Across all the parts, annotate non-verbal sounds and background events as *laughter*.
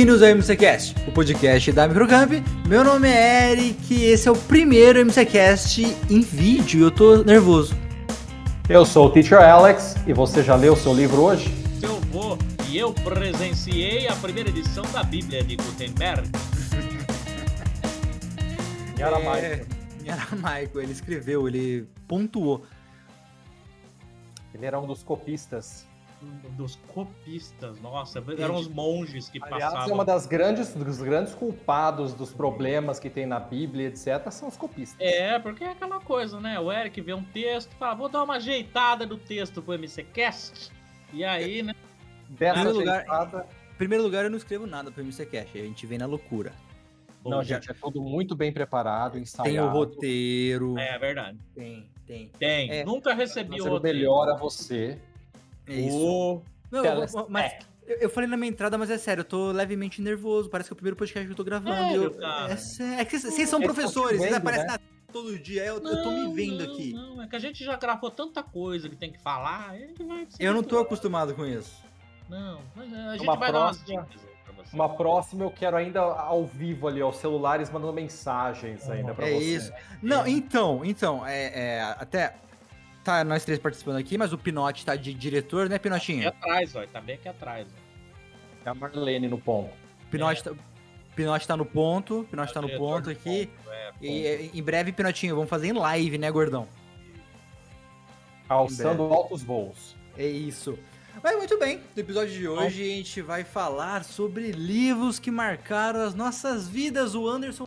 Bem-vindos ao MCCast, o podcast da Microcamp. Meu nome é Eric e esse é o primeiro MCCast em vídeo. Eu tô nervoso. Eu sou o Teacher Alex e você já leu seu livro hoje? Eu vou e eu presenciei a primeira edição da Bíblia de Gutenberg. *laughs* Em aramaico. É, em aramaico, ele escreveu, ele pontuou. Ele era um dos copistas. Dos copistas, nossa, eram os monges que Aliás, passavam. é uma das grandes, dos grandes culpados dos problemas que tem na Bíblia, etc., são os copistas. É, porque é aquela coisa, né? O Eric vê um texto, fala, vou dar uma ajeitada do texto pro MCCast. E aí, né? Dessa Primeiro lugar- ajeitada- Em primeiro lugar, eu não escrevo nada pro MCCast, a gente vem na loucura. Não, Bom, gente, é tudo muito bem preparado, ensaiado. Tem o roteiro. É verdade. Tem, tem. Tem. É. Nunca recebi o roteiro. melhor a você. É isso. O... Não, eu- mas eu, eu falei na minha entrada, mas é sério, eu tô levemente nervoso. Parece que é o primeiro podcast que eu tô gravando. Sério, eu- cara? é sério. É que vocês são É professores, vocês aparecem né? na todo dia. Eu, eu tô me Não, vendo não, aqui. Não, é que a gente já gravou tanta coisa que tem que falar. a gente vai Eu não tô acostumado com isso. Não, mas a gente Uma vai dar umas próxima- dicas aí pra você. Uma próxima eu quero ainda ao vivo ali, aos celulares, mandando mensagens ainda pra É você. isso. Não, então, então, é, é, até tá nós três participando aqui, mas o Pinote tá de diretor, né, Aqui Pinotinho? atrás, ó. Tá bem aqui atrás. Ó. É a Marlene no ponto. Pinote tá, Pinote tá no ponto, Pinote tá no ponto aqui. ponto, é, ponto. E é, em breve, Pinotinho, vamos fazer em live, né, gordão? Alçando altos voos. É isso. Mas muito bem, no episódio de hoje a gente vai falar sobre livros que marcaram as nossas vidas. O Anderson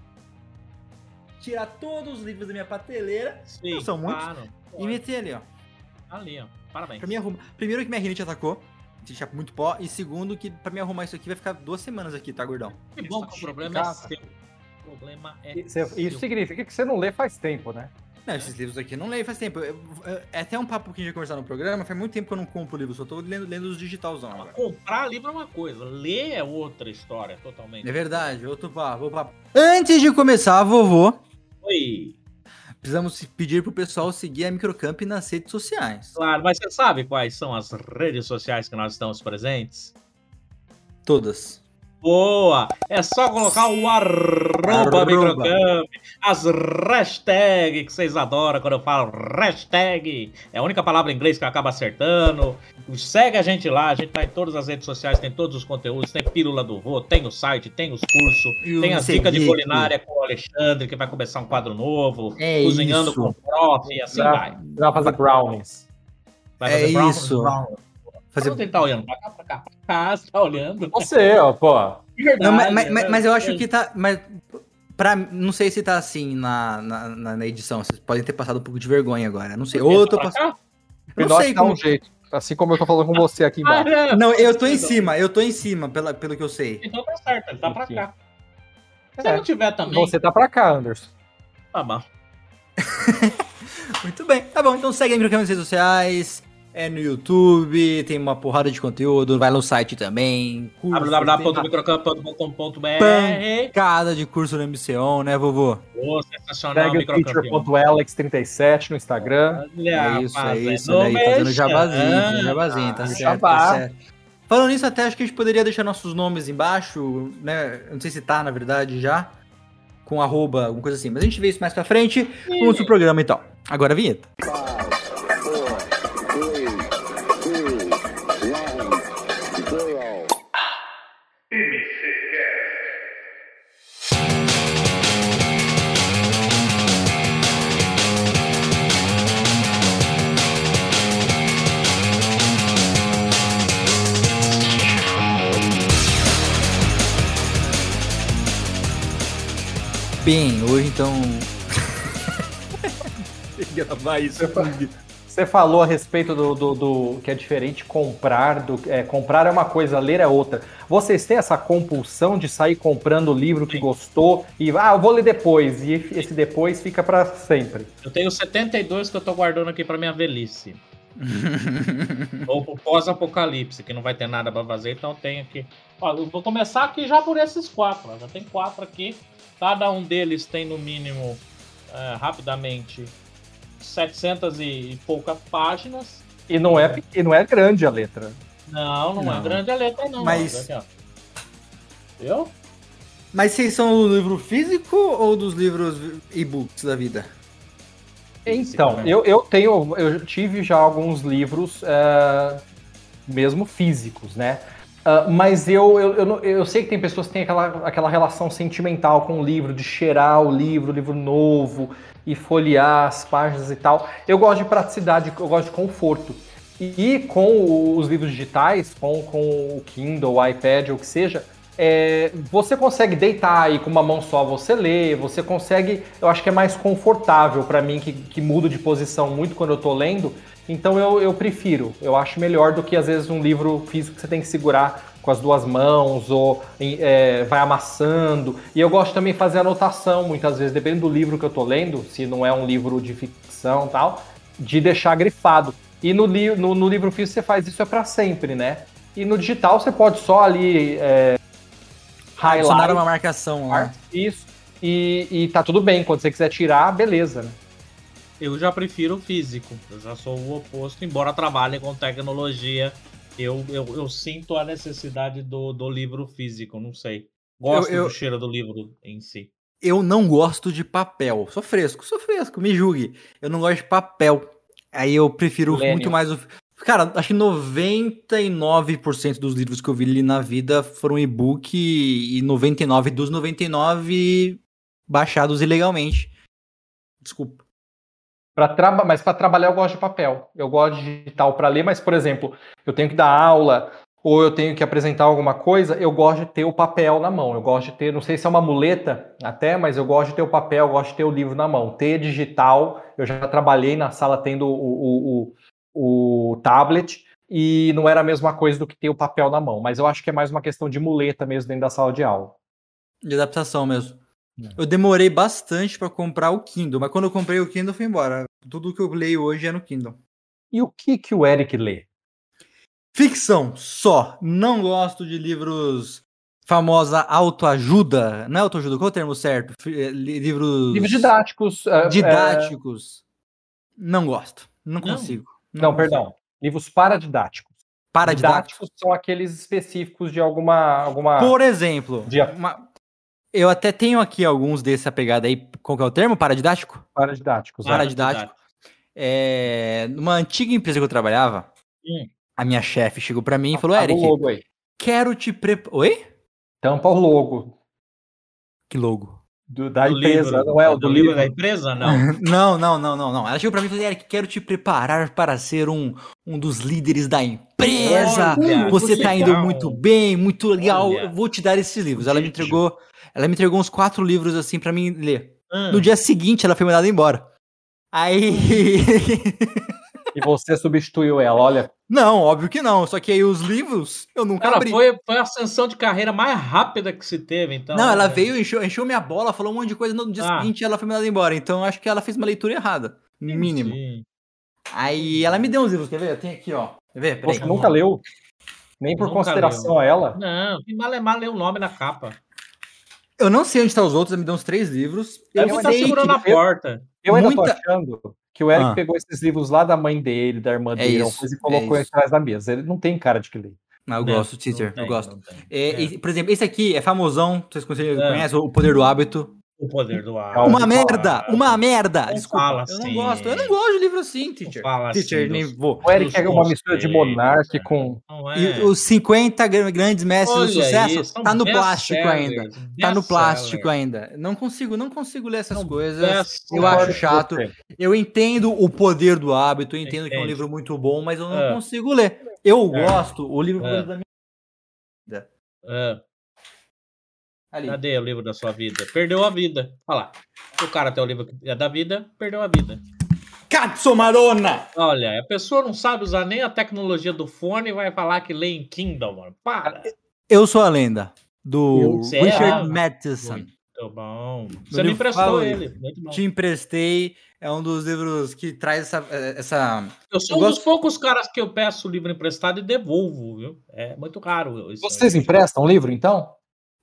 tirar todos os livros da minha prateleira Sim, Não são muitos? claro. e meter ali, ó. Ali, ó. Parabéns. Pra mim arrumar. Primeiro que minha rinite atacou, deixar muito pó. E segundo que pra mim arrumar isso aqui vai ficar duas semanas aqui, tá, gordão? Que bom que o problema é seu. O problema é cê- seu. Isso significa que você não lê faz tempo, né? Não, esses livros aqui eu não leio faz tempo. Eu- eu- É até um papo que a gente ia conversar no programa, faz muito tempo que eu não compro livro, só tô lendo, lendo os digitalzão Mas agora. Comprar livro é uma coisa, ler é outra história, totalmente. É verdade, outro papo, outro papo. Antes de começar, vovô, Oi. precisamos pedir pro pessoal seguir a Microcamp nas redes sociais. Claro, mas você sabe quais são as redes sociais que nós estamos presentes? Todas. Boa! É só colocar o arroba, Arroba. microcamp, as hashtags que vocês adoram quando eu falo hashtag. É a única palavra em inglês que eu acabo acertando. Segue a gente lá, a gente tá em todas as redes sociais, tem todos os conteúdos, tem Pílula do Vô, tem o site, tem os cursos, tem as dicas de culinária com o Alexandre, que vai começar um quadro novo, É cozinhando isso. com o prof, e assim vai. Pra fazer brownies. Vai É fazer brown- isso. brown. Fazer... Ele tá olhando? Pra cá, pra cá. Pra cá, você tá olhando. Você, ó, pô. Não, mas, mas- Verdade, mas- né? mas eu acho que tá. Mas pra, não sei se tá assim na, na, na- edição. Vocês podem ter passado um pouco de vergonha agora. Não sei. Ou eu tô passando. Não sei dá como. um jeito. Assim como eu tô falando com você aqui embaixo. Caramba! Não, eu tô em cima, eu tô em cima, pela, pelo que eu sei. Então tá certo, ele tá pra cá. Se É. não tiver também, Você tá pra cá, Anderson. tá bom. *laughs* Muito bem, tá bom. Então segue a Microcamp nas redes sociais. É no YouTube, tem uma porrada de conteúdo, vai no site também. www.microcamp.com.br Pancada de curso no MCON, né, vovô? Ô, sensacional, Segue o microcampeão. teacher.alex37 no Instagram. Olha, É isso, é isso. Aí, fazendo jabazinho, fazendo jabazinho, tá Ah, certo, jabá. tá certo. Falando nisso, até acho que a gente poderia deixar nossos nomes embaixo, né? Não sei se tá, na verdade, já. Com arroba, alguma coisa assim. Mas a gente vê isso mais pra frente. Vamos pro programa, então. Agora a vinheta. Bem, hoje então. gravar isso. Você falou a respeito do, do- do- que é diferente comprar, do, é, comprar é uma coisa, ler é outra. Vocês têm essa compulsão de sair comprando o livro que gostou e ah, eu vou ler depois e esse depois fica pra sempre. Eu tenho 72 que eu tô guardando aqui pra minha velhice. *laughs* Ou pro pós-apocalipse, que não vai ter nada pra fazer, então eu tenho aqui. Ó, eu vou começar aqui já por esses quatro. ó. Já tem quatro aqui. Cada um deles tem no mínimo, é, rapidamente, 700 e, e poucas páginas. E não é pequeno, não é grande a letra. Não, não, Não. é grande a letra, não. Mas-. Aqui. Eu? Mas vocês são do livro físico ou dos livros e-books da vida? Então, eu, eu tenho, eu tive já alguns livros, uh, mesmo físicos, né? Uh, mas eu, eu, eu, eu, sei que tem pessoas que têm aquela, aquela relação sentimental com o livro, de cheirar o livro, o livro novo, e folhear as páginas e tal. Eu gosto de praticidade, eu gosto de conforto. E, e com os livros digitais, com, com o Kindle, o iPad, ou o que seja, é, você consegue deitar aí com uma mão só, você lê, você consegue. Eu acho que é mais confortável para mim, que, que mudo de posição muito quando eu tô lendo. Então eu, eu prefiro, eu acho melhor do que às vezes um livro físico que você tem que segurar com as duas mãos ou é, vai amassando. E eu gosto também de fazer anotação, muitas vezes, dependendo do livro que eu tô lendo, se não é um livro de ficção tal, de deixar grifado. E no, li no, no livro físico você faz isso é para sempre, né? E no digital você pode só ali é, highlight. uma marcação lá. Isso. E, e tá tudo bem. Quando você quiser tirar, beleza, né? Eu já prefiro o físico. Eu já sou o oposto, embora trabalhe com tecnologia. Eu, eu, eu sinto a necessidade do, do livro físico, não sei. Gosto eu, eu, do cheiro do livro em si. Eu não gosto de papel. Sou fresco, sou fresco, me julgue. Eu não gosto de papel. Aí eu prefiro Lênio. muito mais o. Cara, acho que 99% dos livros que eu vi na vida foram e-book e 99 dos 99 baixados ilegalmente. Desculpa. Pra traba mas para trabalhar eu gosto de papel. Eu gosto de digital para ler, mas, por exemplo, eu tenho que dar aula ou eu tenho que apresentar alguma coisa, eu gosto de ter o papel na mão. Eu gosto de ter, não sei se é uma muleta até, mas eu gosto de ter o papel, eu gosto de ter o livro na mão. Ter digital, eu já trabalhei na sala tendo o, o, o, o tablet e não era a mesma coisa do que ter o papel na mão. Mas eu acho que é mais uma questão de muleta mesmo dentro da sala de aula. De adaptação mesmo. É. Eu demorei bastante para comprar o Kindle, mas quando eu comprei o Kindle, foi embora. Tudo que eu leio hoje é no Kindle. E o que que o Eric lê? Ficção, só. Não gosto de livros famosa autoajuda. Não é autoajuda, qual é o termo certo? Eh, livros. Livros didáticos. É, didáticos. É... Não gosto. Não consigo. Não, perdão. Livros paradidáticos. Paradidáticos são aqueles específicos de alguma. alguma... Por exemplo, de... uma, eu até tenho aqui alguns dessa pegada aí. Qual que é o termo? Paradidático? Paradidáticos. Paradidático. É, numa antiga empresa que eu trabalhava, hum. a minha chefe chegou para mim e falou: Eric, quero te preparar. Oi? Tampa o logo. Que logo? Do, da do empresa, livro, não é o do, do livro. livro da empresa? Não. *laughs* não, não, não, não, não. Ela chegou pra mim e falou: Eric, quero te preparar para ser um, um dos líderes da empresa. Olha, você tá indo muito bem, muito legal. Olha. Eu vou te dar esses livros. Ela me entregou ela me entregou uns quatro livros assim para mim ler. Hum. No dia seguinte, ela foi mandada embora. Aí. *laughs* e você substituiu ela, olha. Não, óbvio que não. Só que aí os livros eu nunca Cara, abri. Foi, foi a ascensão de carreira mais rápida que se teve, então. Não, ela né? veio, encheu, encheu minha bola, falou um monte de coisa. No dia ah. seguinte, ela foi mandada embora. Então acho que ela fez uma leitura errada. Mínimo. Sim. Aí ela me deu uns livros, quer ver? Eu tenho aqui, ó. Quer ver? Peraí. Você nunca leu? Nem por nunca consideração leu. a ela? Não, que mal é mal ler o nome na capa. Eu não sei onde estão os outros, ela me deu uns três livros. Eu Deve estar segurando a porta. Eu, eu ainda Muita... tô achando que o Eric ah. pegou esses livros lá da mãe dele, da irmã é dele, isso, e colocou é atrás da mesa. Ele não tem cara de que lê. Não, eu não, gosto, teacher, eu gosto. É, é. por exemplo, esse aqui é famosão, vocês conhecem, é. O Poder do Hábito. O poder do ar. Uma merda! Uma merda! Não Desculpa, fala eu não assim. gosto. Eu não gosto de livro assim, teacher. fala teacher, assim nem vou. O Eric é uma mistura de Monark com. É. E os 50 grandes mestres Olha do sucesso isso, tá no plástico ainda. Tá no plástico ainda. Não consigo, não consigo ler essas coisas. Eu acho chato. Eu entendo o poder do hábito, eu entendo que é um livro muito bom, mas eu não é. consigo ler. Eu é. gosto, o livro é. da minha vida. É. Ali. Cadê o livro da sua vida? Perdeu a vida. Olha lá. O cara tem o livro é da vida, perdeu a vida. Cazzo Marona! Olha, a pessoa não sabe usar nem a tecnologia do fone e vai falar que lê em Kindle, mano. Para! Eu sou a lenda do Você Richard é Matheson. Muito bom. Você me emprestou ele. Muito bom. Te emprestei. É um dos livros que traz essa. essa... Eu sou eu um gosto... dos poucos caras que eu peço o livro emprestado e devolvo, viu? É muito raro. Vocês emprestam o livro, então?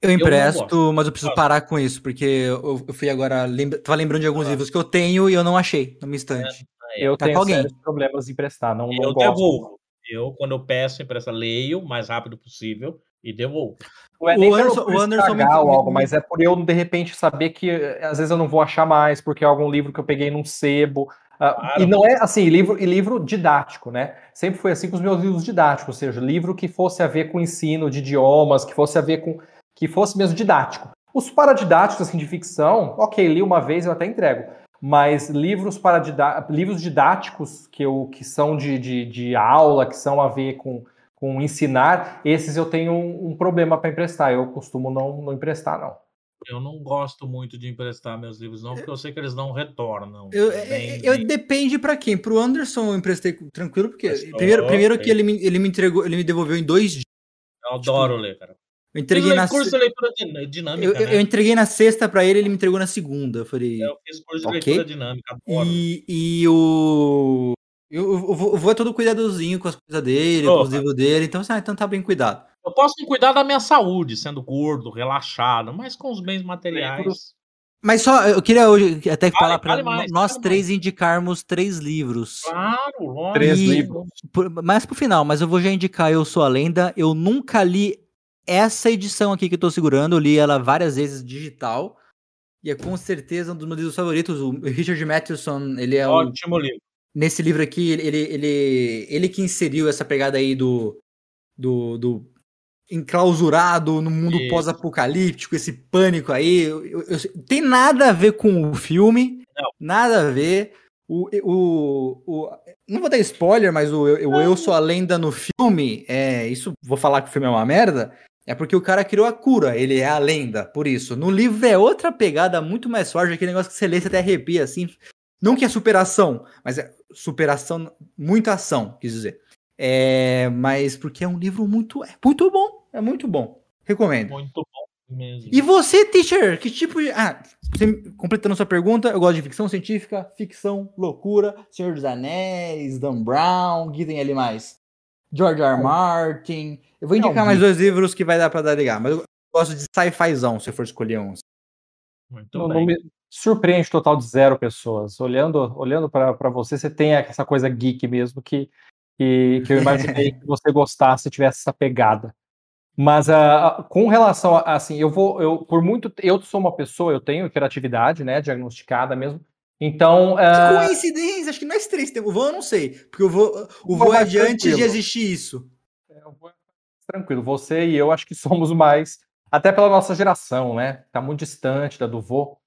Eu empresto, eu mas eu preciso parar com isso, porque eu, eu fui agora. Lembra, tava lembrando de alguns ah. livros que eu tenho e eu não achei no meu instante. É, eu tá tenho alguém. problemas de emprestar, não, eu não devolvo. Eu, quando eu peço empresta, leio o mais rápido possível e devolvo. Não é nem o Anderson, o Anderson me... algo, mas é por eu, de repente, saber que às vezes eu não vou achar mais, porque é algum livro que eu peguei num sebo. Uh, claro. E não é assim, livro e livro didático, né? Sempre foi assim com os meus livros didáticos, ou seja, livro que fosse a ver com ensino de idiomas, que fosse a ver com. Que fosse mesmo didático. Os paradidáticos, assim, de ficção, ok, li uma vez, eu até entrego. Mas livros para livros didáticos que, eu, que são de, de, de aula, que são a ver com, com ensinar, esses eu tenho um, um problema para emprestar. Eu costumo não, não emprestar, não. Eu não gosto muito de emprestar meus livros, não, porque eu sei que eles não retornam. Eu, bem, eu, bem... Depende para quem. Pro Anderson eu emprestei tranquilo, porque primeiro, primeiro que ele me, ele me entregou, ele me devolveu em dois dias. Eu adoro tipo, ler, cara. Eu entreguei na curso de leitura dinâmica. Eu, né? eu entreguei na sexta para ele, ele me entregou na segunda. Eu falei. Eu fiz curso de okay. leitura dinâmica. E, e o. Eu, eu, vou, eu vou todo cuidadozinho com as coisas dele, oh, com os livros dele, então, ah, então tá bem cuidado. Eu posso cuidar da minha saúde, sendo gordo, relaxado, mas com os bens materiais. Mas só, eu queria hoje até falar para nós três mais. indicarmos três livros. Claro, lógico. Três livros. Por, mais pro final, mas eu vou já indicar Eu Sou a Lenda. Eu nunca li essa edição aqui que eu tô segurando, eu li ela várias vezes digital. E é com certeza um dos meus livros favoritos. O Richard Matheson, ele é Ótimo um, livro. Nesse livro aqui, ele, ele, ele que inseriu essa pegada aí do, do, do enclausurado no mundo pós-apocalíptico, esse pânico aí. Eu, eu, eu, tem nada a ver com o filme, Não. nada a ver. O, o, o, não vou dar spoiler, mas o, o Eu Sou a Lenda no filme, é, isso vou falar que o filme é uma merda, é porque o cara criou a cura, ele é a lenda, por isso. No livro é outra pegada muito mais forte, aquele negócio que você lê, você até arrepia, assim. Não que é superação, mas é superação, muita ação, quis dizer. É, mas porque é um livro muito, é muito bom, é muito bom. Recomendo. Muito bom mesmo. E você, teacher, que tipo de. Ah, você, completando sua pergunta, eu gosto de ficção científica, ficção, loucura, Senhor dos Anéis, Dan Brown, que tem ali mais? George R. R. Martin. Eu vou indicar Não, mais dois livros que vai dar pra dar ligar, mas eu gosto de sci-fizão, se for escolher uns. Muito não, bem. Não me surpreende total de zero pessoas. Olhando, olhando para você, você tem essa coisa geek mesmo que que, que eu imaginei *laughs* que você gostasse e tivesse essa pegada. Mas uh, com relação a, assim, eu vou, eu por muito, eu sou uma pessoa, eu tenho hiperatividade, né, diagnosticada mesmo. Então, uh, que coincidência, acho que nós três temos. O voo eu não sei, porque o voo, o voo é de antes de existir isso. É, o voo é tranquilo. Você e eu acho que somos mais, até pela nossa geração, né? Tá muito distante da do vô.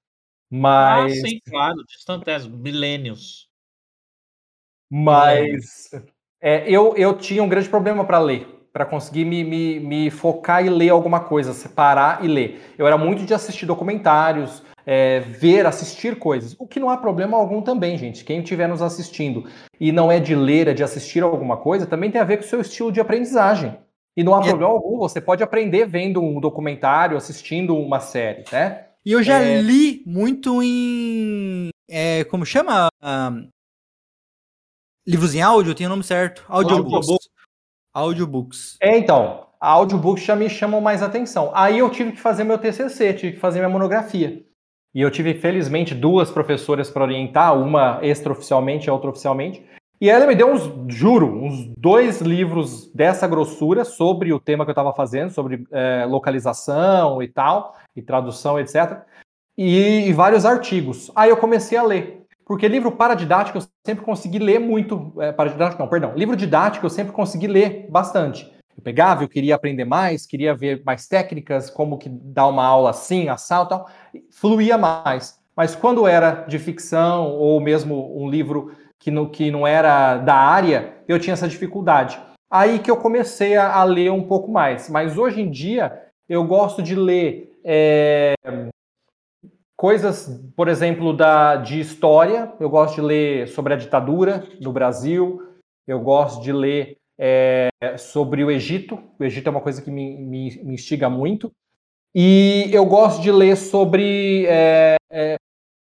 Mas. Ah, sim, claro, distante, milênios. Mas é, eu, eu tinha um grande problema para ler, para conseguir me, me, me, focar e ler alguma coisa, separar e ler. Eu era muito de assistir documentários, é, ver, assistir coisas, o que não há problema algum também, gente. Quem estiver nos assistindo e não é de ler, é de assistir alguma coisa, também tem a ver com o seu estilo de aprendizagem. E não há e problema algum, você pode aprender vendo um documentário, assistindo uma série, né? E eu já é... li muito em. É, como chama? Um, Livros em áudio, tem o nome certo. Audiobooks. Audiobooks. É, então. Audiobooks já me chamam mais atenção. Aí eu tive que fazer meu TCC, tive que fazer minha monografia. E eu tive, felizmente, duas professoras para orientar, uma extraoficialmente e outra oficialmente. E ela me deu uns, juro, uns dois livros dessa grossura sobre o tema que eu estava fazendo, sobre é, localização e tal, e tradução, etc. E, e vários artigos. Aí eu comecei a ler. Porque livro paradidático eu sempre consegui ler muito. É, paradidático não, perdão. Livro didático eu sempre consegui ler bastante. Eu pegava, eu queria aprender mais, queria ver mais técnicas, como que dar uma aula assim, assal tal. Fluía mais. Mas quando era de ficção ou mesmo um livro que não, que não era da área, eu tinha essa dificuldade. Aí que eu comecei a, a ler um pouco mais. Mas hoje em dia eu gosto de ler é, coisas, por exemplo, da, de história. Eu gosto de ler sobre a ditadura do Brasil. Eu gosto de ler é, sobre o Egito. O Egito é uma coisa que me, me, me instiga muito. E eu gosto de ler sobre é, é,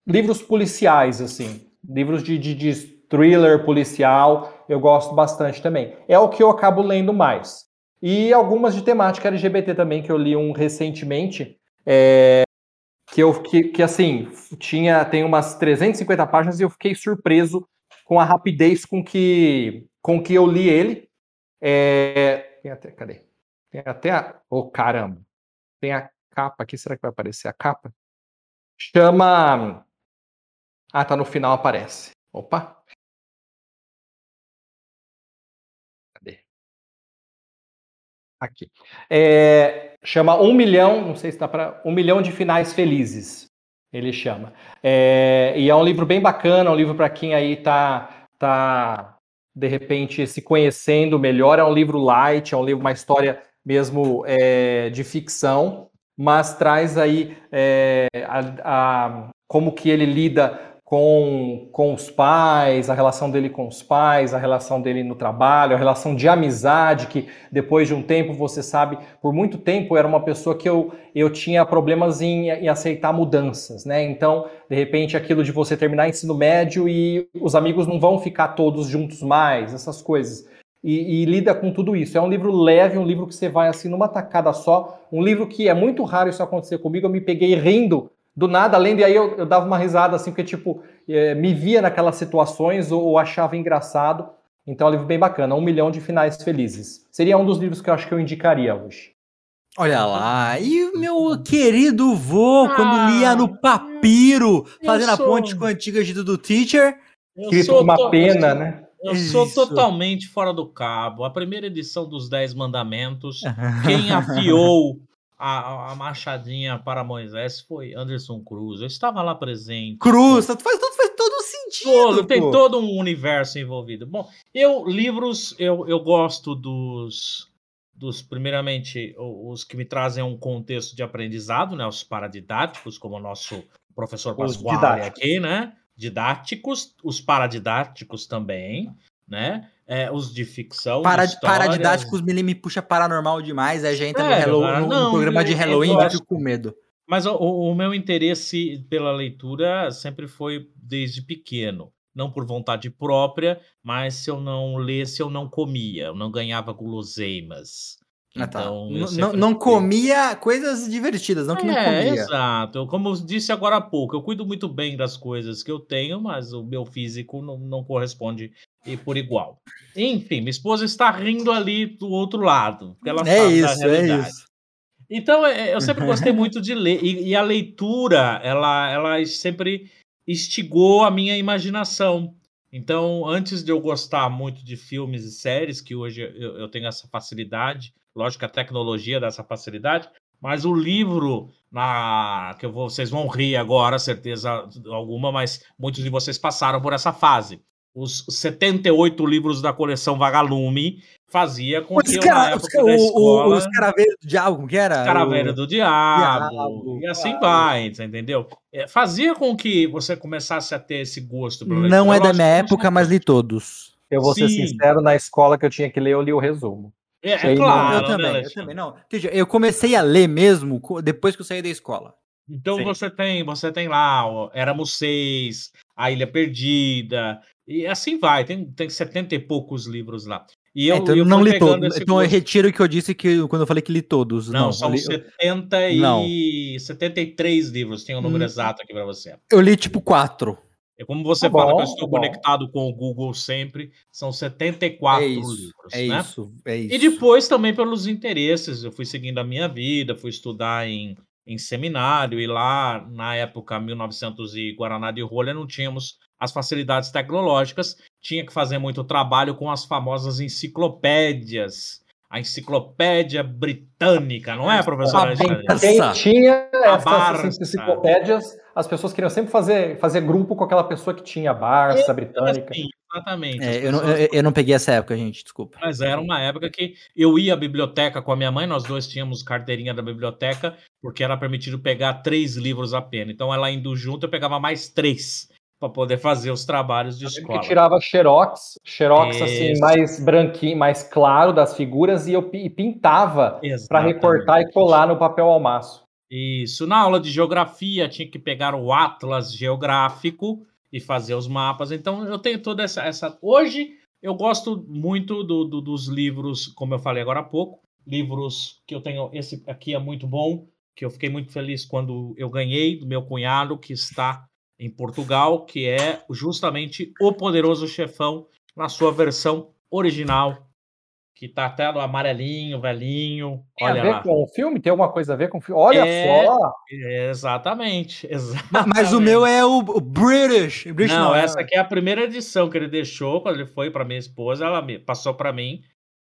livros policiais, assim, livros de, de, de, thriller policial. Eu gosto bastante também. É o que eu acabo lendo mais. E algumas de temática LGBT também, que eu li um recentemente. É, que eu que, que assim tinha tem umas 350 páginas e eu fiquei surpreso com a rapidez com que com que eu li ele. É, tem até cadê? Tem até a, oh caramba. tem a capa aqui, será que vai aparecer a capa? Chama. Ah, tá no final, aparece. Opa! Cadê? Aqui. É, chama Um Milhão, não sei se dá para. Um Milhão de Finais Felizes, ele chama. É, e é um livro bem bacana, um livro para quem aí tá, tá, de repente, se conhecendo melhor. É um livro light, é um livro, uma história mesmo é, de ficção, mas traz aí é, a, a, como que ele lida com, com os pais, a relação dele com os pais, a relação dele no trabalho, a relação de amizade, que depois de um tempo você sabe, por muito tempo era uma pessoa que eu, eu tinha problemas em, em aceitar mudanças, né? Então, de repente, aquilo de você terminar ensino médio e os amigos não vão ficar todos juntos mais, essas coisas. E, e, lida com tudo isso. É um livro leve, um livro que você vai assim numa tacada só, um livro que é muito raro isso acontecer comigo. Eu me peguei rindo do nada, além de aí eu, eu dava uma risada assim, porque tipo, é, me via naquelas situações ou, ou, achava engraçado. Então é um livro bem bacana, Um Milhão de Finais Felizes. Seria um dos livros que eu acho que eu indicaria hoje. Olha lá, e o meu querido vô, ah, quando lia no papiro, fazendo sou... a ponte com a antiga Gita do Teacher. Escrito com uma to... pena, né? Eu sou Isso. totalmente fora do cabo. A primeira edição dos Dez Mandamentos, *laughs* quem afiou a, a, machadinha para Moisés foi Anderson Cruz. Eu estava lá presente. Cruz, faz, faz todo sentido. Todo, tem todo um universo envolvido. Bom, eu, livros, eu, eu gosto dos, dos, primeiramente, os que me trazem um contexto de aprendizado, né? Os paradidáticos, como o nosso professor Pasquale aqui, né? Didáticos, os paradidáticos também, né? É, os de ficção. Para, paradidáticos me, me puxa paranormal demais, aí já entra é, no, no, não, programa de Halloween e fico com medo. Mas o, o, meu interesse pela leitura sempre foi desde pequeno. Não por vontade própria, mas se eu não lesse, eu não comia, eu não ganhava guloseimas. Ah, tá. Então, não, não comia coisas divertidas, não que é, não comia. Exato. Como eu disse agora há pouco, eu cuido muito bem das coisas que eu tenho, mas o meu físico não, não corresponde e por igual. Enfim, minha esposa está rindo ali do outro lado. Ela é isso, é isso. Então, é, eu sempre gostei *laughs* muito de ler. E, e, a leitura, ela, ela sempre instigou a minha imaginação. Então, antes de eu gostar muito de filmes e séries, que hoje eu, eu tenho essa facilidade, lógico que a tecnologia dá essa facilidade, mas o livro, na que vou, vocês vão rir agora, certeza alguma, mas muitos de vocês passaram por essa fase os 78 livros da coleção Vagalume fazia com que eu, na época o, da escola... Os Caraveiros do Diabo, como que era? Caraveira do Diabo, Diabo, e assim vai, entendeu? É, fazia com que você começasse a ter esse gosto. Não é da minha época, mas li todos. Eu vou Sim. ser sincero, na escola que eu tinha que ler, eu li o resumo. É, é claro, eu né, também, eu também, não. Eu comecei a ler mesmo depois que eu saí da escola. Então Sim. você tem, você tem lá, ó, Éramos Seis, A Ilha Perdida, e assim vai, tem, tem 70 e poucos livros lá. E eu, é, então eu não li todos. Então eu retiro o que eu disse que quando eu falei que li todos. Não, não são li... 70 e não. 73 livros, tem o um número hum. exato aqui para você. Eu li tipo 4. É como você tá fala bom, que eu estou tá conectado com o Google sempre, são 74 é isso, livros. É né? isso, é isso. E depois também pelos interesses, eu fui seguindo a minha vida, fui estudar em, em seminário, e lá, na época, 1900 e Guaraná de Rolha, não tínhamos as facilidades tecnológicas, tinha que fazer muito trabalho com as famosas enciclopédias. A enciclopédia britânica, não é, professora? Quem tinha essas enciclopédias, as pessoas queriam sempre fazer, fazer grupo com aquela pessoa que tinha a Barça, britânica. Assim, exatamente. É, eu, não, eu, eu, não peguei essa época, gente, desculpa. Mas era uma época que eu ia à biblioteca com a minha mãe, nós dois tínhamos carteirinha da biblioteca, porque era permitido pegar três livros apenas. Então, ela indo junto, eu pegava mais três para poder fazer os trabalhos de escola. Que tirava xerox, xerox assim mais branquinho, mais claro das figuras e eu pintava para recortar e colar no papel almaço. Isso. Na aula de geografia tinha que pegar o atlas geográfico e fazer os mapas. Então eu tenho toda essa, essa... hoje eu gosto muito do, do, dos livros, como eu falei agora há pouco, livros que eu tenho. Esse aqui é muito bom, que eu fiquei muito feliz quando eu ganhei do meu cunhado que está em Portugal, que é justamente O Poderoso Chefão na sua versão original que tá até no amarelinho, velhinho. Tem a Olha ver lá. com o filme? Tem alguma coisa a ver com o filme? Olha É. só! Exatamente, *laughs* Mas o meu é o, British. British Não, é- essa aqui é a primeira edição que ele deixou quando ele foi pra minha esposa, ela me passou pra mim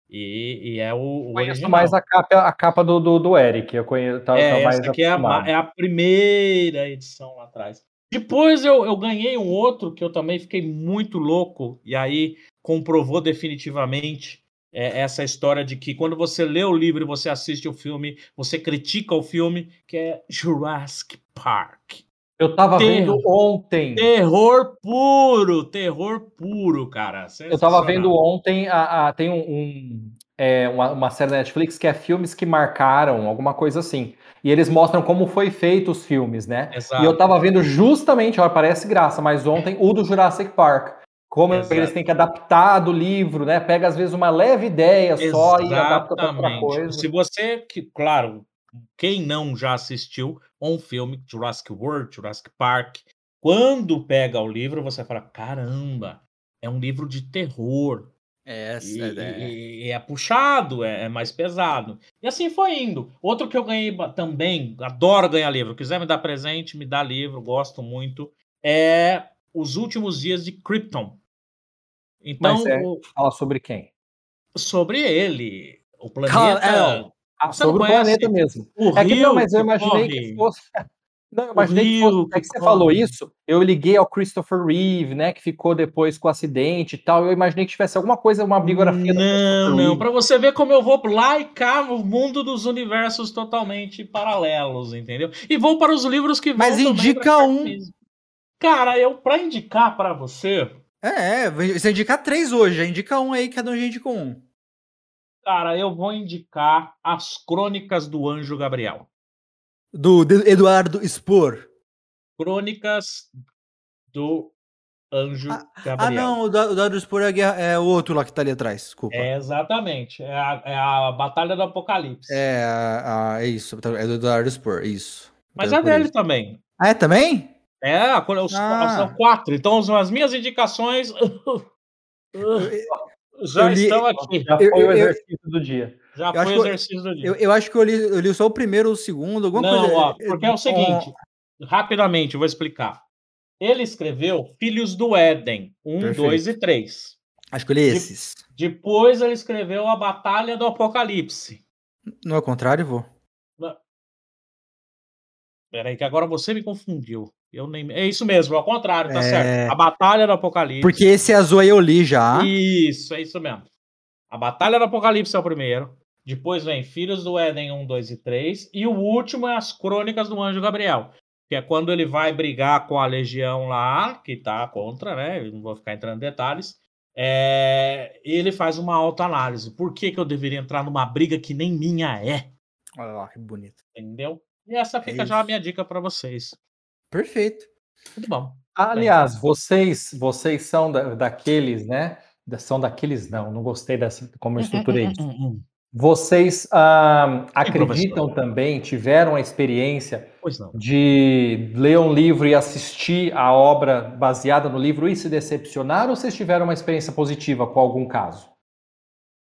e, e é o, o Conheço original. mais a capa, a capa do, do, do Eric. Eu conheço. Tá, É, tá mais essa aqui é a, é a primeira edição lá atrás. Depois eu, eu ganhei um outro que eu também fiquei muito louco, e aí comprovou definitivamente é, essa história de que quando você lê o livro e você assiste o filme, você critica o filme, que é Jurassic Park. Eu tava vendo ontem. Terror puro, terror puro, cara. Eu tava vendo ontem, a, a- tem um, um, é, uma, uma série da Netflix que é filmes que marcaram, alguma coisa assim. E eles mostram como foi feito os filmes, né? Exato. E eu tava vendo justamente, ó, parece graça, mas ontem o do Jurassic Park. Como Exato. eles têm que adaptar do livro, né? Pega às vezes uma leve ideia só e adapta pra outra Exatamente. coisa. Se você, que, claro, quem não já assistiu um filme Jurassic World, Jurassic Park, quando pega o livro, você fala: caramba, é um livro de terror. É, E, é, e- e é puxado, é, é mais pesado. E assim foi indo. Outro que eu ganhei também, adoro ganhar livro. Quiser me dar presente, me dá livro, gosto muito. É Os Últimos Dias de Krypton. Então, Mas é- o- Fala sobre quem? sobre ele, o planeta. Ah, Você não sobre o planeta mesmo. O É que rio não, mas eu que imaginei corre. que fosse. Não, eu imaginei que rio fosse. que É que você falou isso, eu liguei ao Christopher Reeve, né? Que ficou depois com o acidente e tal. Eu imaginei que tivesse alguma coisa, uma biografia Não, não. Pra você ver como eu vou lá e cá no mundo dos universos totalmente paralelos, entendeu? E vou para os livros que Mas indica um. Cara, eu pra indicar pra você, É, é, você indica três hoje, indica um aí, cada um já indica um. cara, eu vou indicar As Crônicas do Anjo Gabriel. Do Eduardo Spor. Crônicas do Anjo Ah, Gabriel. Ah, não, o o Eduardo Spor é, a guerra- é o outro lá que tá ali atrás, desculpa. É, exatamente. É a, é a Batalha do Apocalipse. É, a- a- é isso, é do Eduardo Spor, isso. Mas É é dele isso. também. Ah, é também? É, os- Ah. são quatro. Então, as- as minhas indicações *laughs* já Eu li- estão aqui. Já Eu- foi o eu- eu- exercício do dia. Já eu foi acho o que eu- exercício do dia. Eu, eu acho que eu li, eu li só o primeiro ou o segundo, alguma Não, coisa. ó, porque é o seguinte, rapidamente, eu vou explicar. Ele escreveu Filhos do Éden, 1, Perfeito. 2 e 3. Acho que eu li esses. Depois ele escreveu A Batalha do Apocalipse. Não é o contrário, vou. Peraí, que agora você me confundiu. Eu nem... É isso mesmo, ao contrário, tá É. certo. A Batalha do Apocalipse. Porque esse azul aí eu li já. Isso, é isso mesmo. A Batalha do Apocalipse é o primeiro. Depois vem Filhos do Éden 1, 2 e 3. E o último é as Crônicas do Anjo Gabriel. Que é quando ele vai brigar com a legião lá, que tá contra, né? Eu não vou ficar entrando em detalhes. É, ele faz uma autoanálise. Por que, que eu deveria entrar numa briga que nem minha é? Olha lá, que bonito. Entendeu? E essa fica já a minha dica para vocês. Perfeito. Tudo bom. Aliás, vocês, vocês são da- daqueles, né? São daqueles, não, não gostei dessa como eu estruturei isso. *laughs* Hum, Vocês ah, acreditam também, tiveram a experiência de ler um livro e assistir a obra baseada no livro e se decepcionar, ou vocês tiveram uma experiência positiva com algum caso?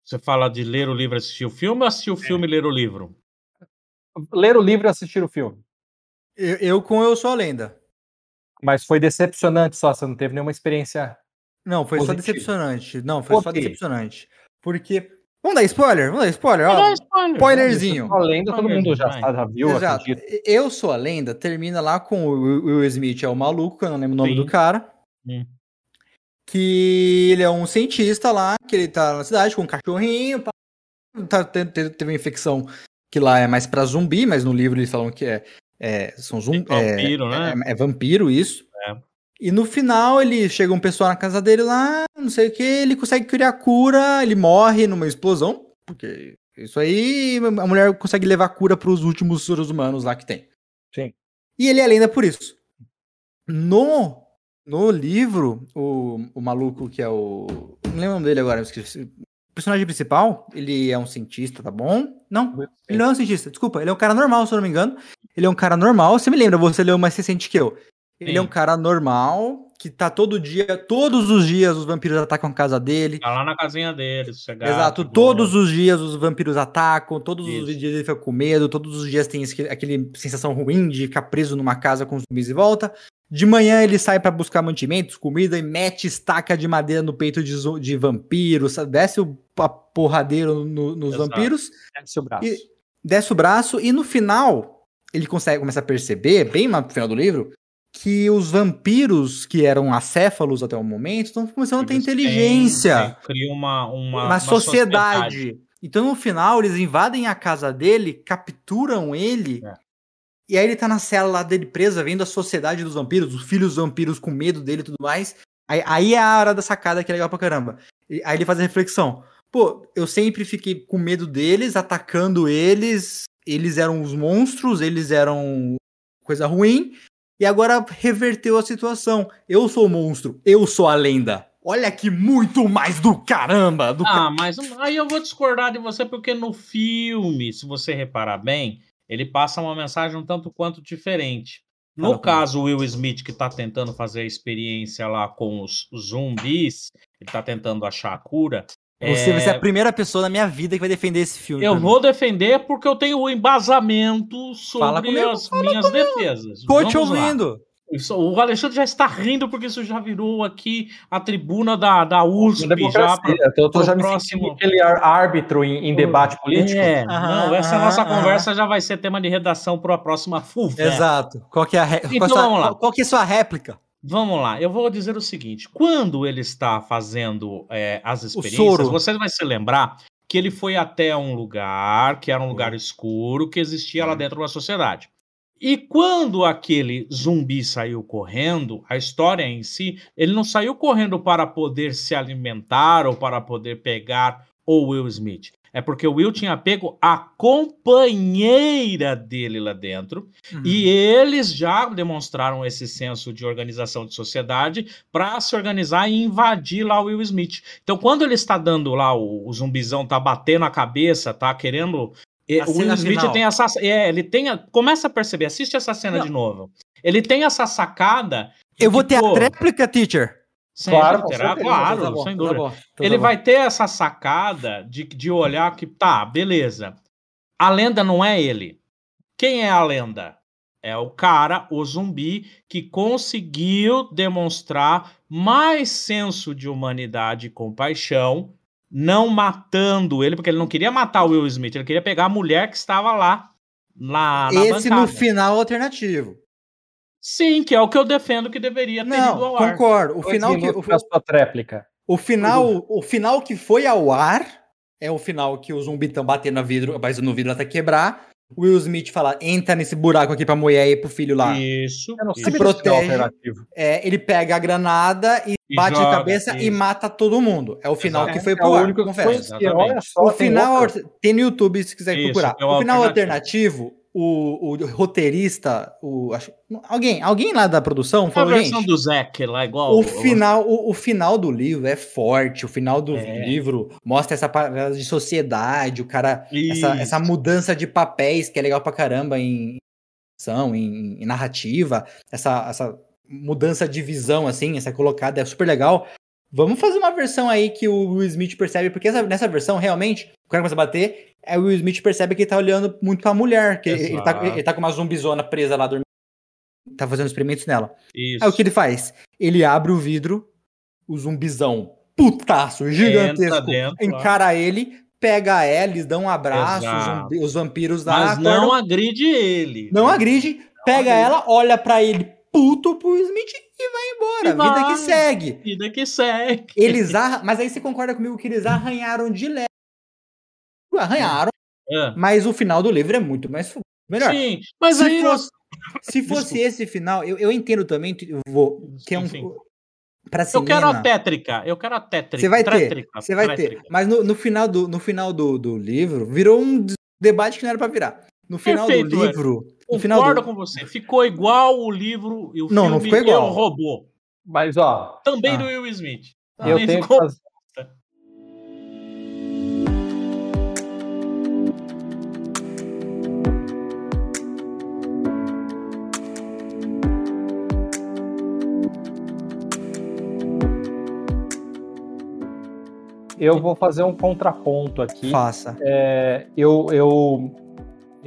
Você fala de ler o livro e assistir o filme ou assistir o filme e ler o livro? Ler o livro e assistir o filme. Eu, eu com Eu Sou a Lenda. Mas foi decepcionante só, você não teve nenhuma experiência. Não, foi só Positivo. decepcionante. Não, foi Por só decepcionante. Porque. Vamos dar spoiler? Vamos dar spoiler? Ó, dar spoiler. spoilerzinho. A lenda todo mundo já, já viu, Exato. Eu Sou a Lenda termina lá com o Will Smith, é o maluco, eu não lembro o nome Sim. do cara. Hum. Que ele é um cientista lá, que ele tá na cidade com um cachorrinho. Tá, te- te- teve uma infecção que lá é mais pra zumbi, mas no livro eles falam que é, é são zumbi. Vampiro, é, né? é, é vampiro isso. E no final ele chega um pessoal na casa dele lá, não sei o que, ele consegue criar cura, ele morre numa explosão, porque isso aí a mulher consegue levar cura pros últimos seres humanos lá que tem. Sim. E ele é lenda por isso. No, no livro, o, o maluco que é o. Não lembro o nome dele agora, eu esqueci. O personagem principal, ele é um cientista, tá bom? Não, ele não é um cientista, desculpa, ele é um cara normal, se eu não me engano. Ele é um cara normal, você me lembra, você leu mais recente que eu. Ele Sim. é um cara normal, que tá todo dia, todos os dias os vampiros atacam a casa dele. Tá lá na casinha dele, sossegado. Exato, boa. todos os dias os vampiros atacam, todos Isso. os dias ele fica com medo, todos os dias tem aquele sensação ruim de ficar preso numa casa com zumbis e volta. De manhã ele sai pra buscar mantimentos, comida e mete estaca de madeira no peito de, de vampiros, sabe? desce o porradeiro no- nos Exato. vampiros, Desce o braço. E- desce o braço e no final ele consegue começar a perceber, bem no final do livro, que os vampiros que eram acéfalos até o momento estão começando a ter Eles inteligência têm- Cria uma, uma, uma, sociedade. Então, no final, eles invadem a casa dele, capturam ele. É. E aí ele tá na cela lá dele presa, vendo a sociedade dos vampiros, os filhos dos vampiros com medo dele e tudo mais. Aí, aí é a hora da sacada que é legal pra caramba. E aí ele faz a reflexão. Pô, eu sempre fiquei com medo deles, atacando eles. Eles eram os monstros, eles eram coisa ruim. E agora reverteu a situação. Eu sou o monstro, eu sou a lenda. Olha que muito mais do caramba! Do Ah, mas aí eu vou discordar de você, porque no filme, se você reparar bem, ele passa uma mensagem um tanto quanto diferente. No Fala caso, o Will Smith, que tá tentando fazer a experiência lá com os zumbis, ele tá tentando achar a cura. Você vai ser é, a primeira pessoa na minha vida que vai defender esse filme. Eu vou defender porque eu tenho o embasamento Fala sobre comigo, as minhas defesas. Tô te lá. ouvindo. Isso, o Alexandre já está rindo porque isso já virou aqui a tribuna da, da USP. Já pra- eu tô, já me próximo- sentindo aquele árbitro em, em debate político. É, Aham, não, essa aham, nossa aham. conversa já vai ser tema de redação para a próxima FUV. Exato. Qual que é a ré- qual, Então a sua- vamos lá. qual- qual que é a sua réplica? Vamos lá, eu vou dizer o seguinte: quando ele está fazendo é, as experiências, você vai se lembrar que ele foi até um lugar que era um lugar escuro que existia lá dentro da sociedade. E quando aquele zumbi saiu correndo, a história em si, ele não saiu correndo para poder se alimentar ou para poder pegar o Will Smith. É porque o Will tinha pego a companheira dele lá dentro. Uhum. E eles já demonstraram esse senso de organização de sociedade para se organizar e invadir lá o Will Smith. Então, quando ele está dando lá, o, o zumbizão tá batendo a cabeça, tá querendo. A o Will Smith final. tem essa. É, ele tem. a- começa a perceber, assiste essa cena Não. de novo. Ele tem essa sacada. Eu vou que, ter pô, a réplica, teacher. Sempre Claro, terá, certeza, claro, Tá bom, sem tá dúvida bom, tá ele bom. vai ter essa sacada de, de olhar que, tá, beleza. A lenda não é ele. Quem é a lenda? É o cara, o zumbi, que conseguiu demonstrar mais senso de humanidade e compaixão, não matando ele, porque ele não queria matar o Will Smith, ele queria pegar a mulher que estava lá. Na, na Esse bancada. no final alternativo. Sim, que é o que eu defendo que deveria ter ido Não, ao ar. concordo. O final, que, o, pra sua tréplica. o final, o final que foi ao ar é o final que o zumbi tá batendo no vidro, mas no vidro até quebrar. O Will Smith fala: entra nesse buraco aqui pra mulher aí pro filho lá. Isso. Isso. Se se é protege. É, ele pega a granada e, E bate joga, a cabeça e isso. mata todo mundo. É o final que foi É pro ar, único que confesso. Olha só, O tem final outro. tem no YouTube se quiser Isso, procurar. é o o final alternativo. O, o roteirista, o acho- alguém, alguém lá da produção A falou, versão gente, do Zack lá, igual. o final, o, o final do livro é forte. O final do É. livro mostra essa parada de sociedade, o cara, essa, essa mudança de papéis que é legal pra caramba em ação, em, em narrativa, essa, essa mudança de visão, assim, essa colocada é super legal. Vamos fazer uma versão aí que o Will Smith percebe, porque essa- nessa versão, realmente, o cara começa a bater, é o Will Smith percebe que ele tá olhando muito pra mulher, que ele, tá, ele tá com uma zumbizona presa lá dormindo, tá fazendo experimentos nela. Isso. Aí o que ele faz? Ele abre o vidro, o zumbizão putaço, gigantesco, dentro, encara ele, pega ela, eles dão um abraço, os, os vampiros lá, Mas acordam, não agride ele. não agride, pega agride. ela, olha pra ele puto pro Smith e vai embora. E vida vai. que segue. Vida que segue. Eles arra... Mas aí você concorda comigo que eles arranharam de leve. Arranharam, É. mas o final do livro é muito mais melhor. Sim, mas se aí. fosse, se fosse Desculpa. esse final, eu, eu entendo também, eu vou, que é um Enfim. para Eu cinema. quero a tétrica. Eu quero a tétrica. Você vai ter, você vai ter. Mas no, no final, do, no final do, do livro, virou um debate que não era pra virar. No final Perfeito, do livro. Concordo do... com você. Ficou igual o livro e o não, filme não ficou igual. Eu Robô. Mas, ó. Também ah, do Will Smith. Também eu tenho ficou... Fazer... Eu vou fazer um contraponto aqui. Faça. É, eu, eu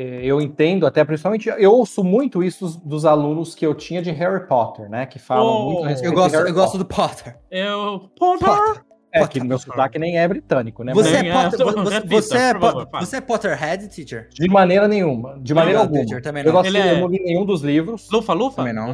eu entendo, até principalmente, eu ouço muito isso dos, dos alunos que eu tinha de Harry Potter, né? Que falam Oh, muito a respeito Eu de gosto, Harry eu gosto do Potter. Eu. Potter! Potter. É, Potter. que meu sotaque nem é britânico, né? Você é, é, Potter, você, *laughs* repita, você, é favor, você é Potterhead, teacher? de maneira nenhuma. De maneira não, alguma. teacher, também Eu, não. Ele é- eu não li nenhum dos livros. Lufa, Lufa? Também não.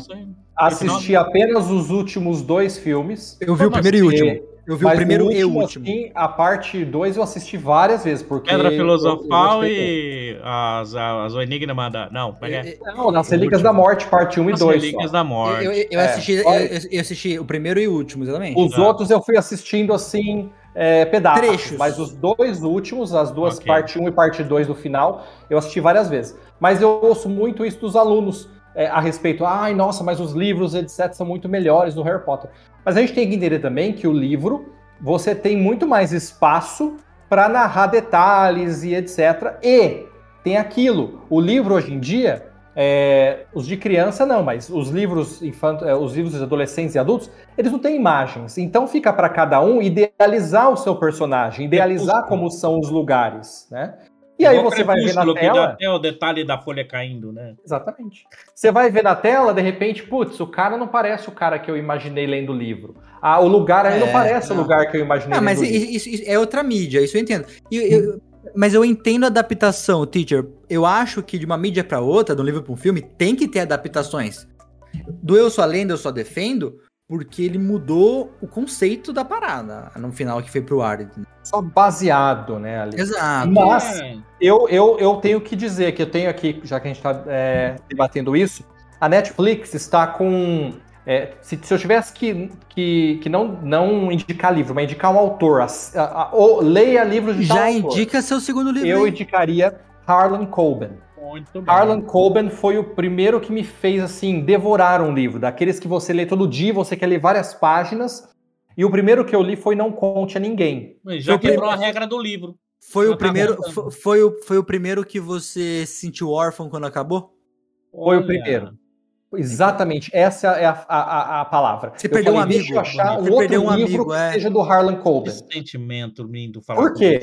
Assisti apenas os últimos dois filmes. Eu vi o Como primeiro e assim? último. Eu vi o Mas primeiro e o último, último. assim, a parte 2 eu assisti várias vezes, porque... Pedra eu- eu Filosofal gostei e as, as, o Enigma da. Não, como é que é? Eu- muito. Não, nas Relíquias da Morte, parte 1 um e As 2 Relíquias da Morte. Eu, eu- eu É, assisti, eu, eu- eu assisti o primeiro e o último, exatamente. Os Exato. outros eu fui assistindo, assim, é, pedaços. Trechos. Mas os dois últimos, as duas, Ok. parte 1 um e parte 2 do final, eu assisti várias vezes. Mas eu ouço muito isso dos alunos é, a respeito. Ai, nossa, mas os livros, etc., são muito melhores do Harry Potter. Mas a gente tem que entender também que o livro, você tem muito mais espaço para narrar detalhes e etc. E tem aquilo. O livro hoje em dia, é, os de criança não, mas os livros infanto, é, os livros de adolescentes e adultos, eles não têm imagens. Então fica para cada um idealizar o seu personagem, idealizar como são os lugares, né? E aí você vai ver na tela. até o detalhe da folha caindo, né? Exatamente. Você vai ver na tela, de repente, putz, o cara não parece o cara que eu imaginei lendo o livro. Ah, o lugar aí não É, parece o não. lugar que eu imaginei Ah, mas lendo o livro. isso, isso- é outra mídia, isso eu entendo. E eu- mas eu entendo a adaptação, teacher. Eu acho que de uma mídia pra outra, de um livro pra um filme, tem que ter adaptações. Do Eu Sou a Lenda, Eu Só Defendo, porque ele mudou o conceito da parada no final que foi pro ar. Só baseado, né, ali. Exato. Mas É. eu, eu, eu tenho que dizer que eu tenho aqui, já que a gente está debatendo isso, a Netflix está com. é, se, se eu tivesse que, que, que não, não indicar livro, mas indicar um autor, a- a- a- ou leia livros de tal Já autor, indica seu segundo livro. eu aí. indicaria Harlan Coben. Muito bem. Harlan Coben foi o primeiro que me fez assim devorar um livro, daqueles que você lê todo dia, você quer ler várias páginas. E o primeiro que eu li foi Não Conte a Ninguém. Mas Já Foi quebrou a regra do livro. Foi Já o tá primeiro, voltando. fo- foi, o, foi o primeiro que você se sentiu órfão quando acabou? Foi o Olha, primeiro. Exatamente, essa é a, a, a- a palavra. Você Eu perdeu um falei, amigo, Deixa eu achar você um outro perdeu um livro amigo, que é. seja do Harlan Coben. Que sentimento lindo falar Por quê?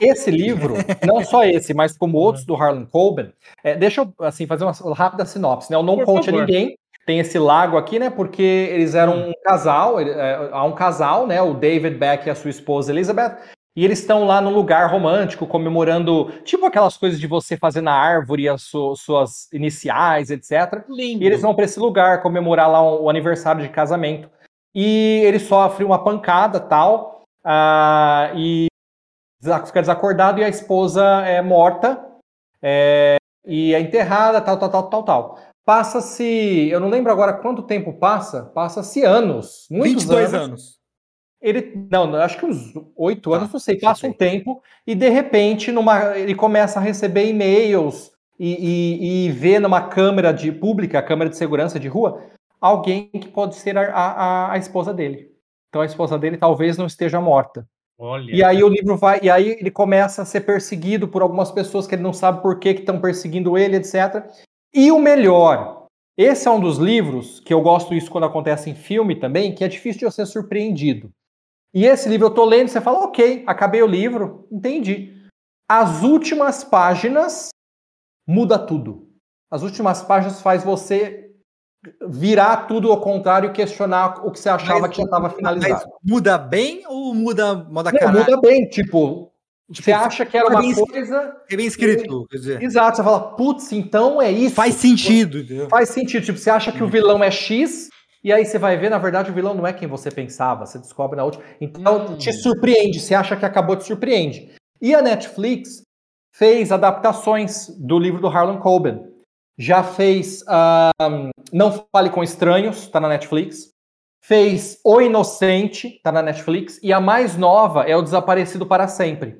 Esse livro, *laughs* não só esse, mas como outros do Harlan Coben, é, deixa eu assim, fazer uma rápida sinopse. Né? O Não Por Conte a favor. Ninguém tem esse lago aqui, né? Porque eles eram um casal, é, há um casal, né? O David Beck e a sua esposa Elizabeth. E eles estão lá num lugar romântico, comemorando, tipo aquelas coisas de você fazer na árvore as su- suas iniciais, etc. Lindo. E eles vão para esse lugar comemorar lá o, aniversário de casamento. E ele sofre uma pancada tal. ah, e fica desacordado e a esposa é morta. é, e é enterrada, tal, tal, tal, tal, tal. Passa-se. Eu não lembro agora quanto tempo passa. Passa-se anos. Muitos 22 anos. anos. Ele, não, acho que uns oito Tá, anos, não sei, passa um tempo e de repente numa, ele começa a receber e-mails e, e, e vê numa câmera de pública, câmera de segurança de rua, alguém que pode ser a, a, a esposa dele. Então a esposa dele talvez não esteja morta. Olha. E aí o livro vai, e aí ele começa a ser perseguido por algumas pessoas que ele não sabe por que que estão perseguindo ele, etc. E o melhor, esse é um dos livros que eu gosto isso quando acontece em filme também, que é difícil de eu ser surpreendido. E esse livro eu tô lendo, você fala, ok, acabei o livro, entendi. As últimas páginas muda tudo. As últimas páginas faz você virar tudo ao contrário e questionar o que você achava Mas- que já estava finalizado. Muda bem ou muda moda caralho? muda bem, tipo, você acha que era uma coisa. É bem escrito, quer dizer. Exato, você fala, putz, então é isso. Faz sentido, entendeu? Faz sentido. Tipo, você acha que o vilão é X, e aí você vai ver, na verdade, o vilão não é quem você pensava. Você descobre na última. Então, Hum. te surpreende, você acha que acabou, te surpreende. E a Netflix fez adaptações do livro do Harlan Coben. Já fez ahn, Não Fale com Estranhos, tá na Netflix. Fez O Inocente, tá na Netflix. E a mais nova é O Desaparecido para Sempre.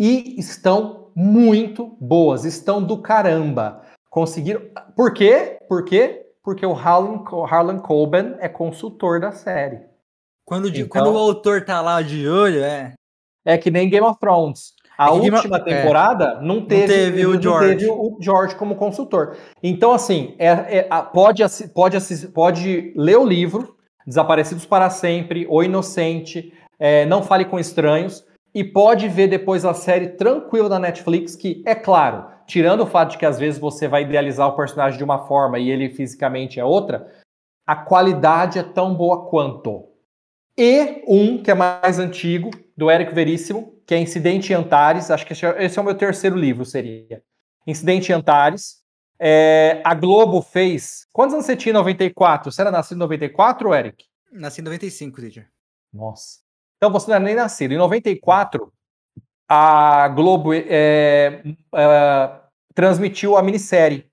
E estão muito boas, estão do caramba. Conseguiram. Por quê? Por quê? Porque o Harlan, Harlan Coben é consultor da série. Quando, Então- quando o autor tá lá de olho, é. É que nem Game of Thrones. A É que Game última é. temporada não teve, teve o não George. teve o George como consultor. Então, assim, é, é- pode, pode, pode ler o livro, Desaparecidos para Sempre, O Inocente, é, Não Fale com Estranhos, e pode ver depois a série tranquila da Netflix, que, é claro, tirando o fato de que às vezes você vai idealizar o personagem de uma forma e ele fisicamente é outra, a qualidade é tão boa quanto. E um, que é mais antigo, do Eric Veríssimo, que é Incidente em Antares, acho que esse é o meu terceiro livro, seria. Incidente em Antares. É, a Globo fez. Quantos anos você tinha em 94? Você era nascido em 94, Eric? Nasci em 95, Dieter. Nossa. Então você não era nem nascido. Em 94, a Globo é, é, transmitiu a minissérie,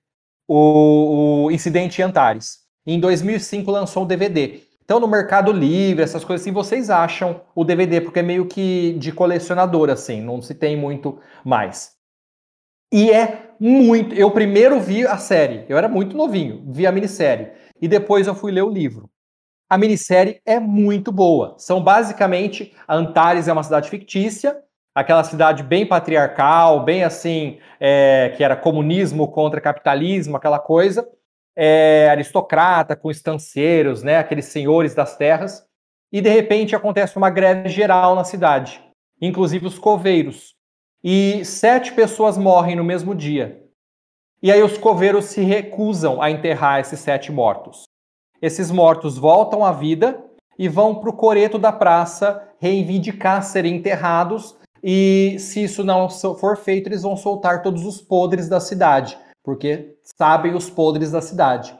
o, o Incidente em Antares. Em 2005 lançou o DVD. Então, no Mercado Livre, essas coisas assim, vocês acham o DVD, porque é meio que de colecionador, assim, não se tem muito mais. E é muito. Eu primeiro vi a série, eu era muito novinho, vi a minissérie. E depois eu fui ler o livro. A minissérie é muito boa. São basicamente. Antares é uma cidade fictícia, aquela cidade bem patriarcal, bem assim, é, que era comunismo contra capitalismo, aquela coisa é, aristocrata, com estanceiros, né, aqueles senhores das terras, e de repente acontece uma greve geral na cidade, inclusive os coveiros. E sete pessoas morrem no mesmo dia. E aí os coveiros se recusam a enterrar esses sete mortos. Esses mortos voltam à vida e vão para o coreto da praça reivindicar serem enterrados. E se isso não for feito, eles vão soltar todos os podres da cidade porque sabem os podres da cidade.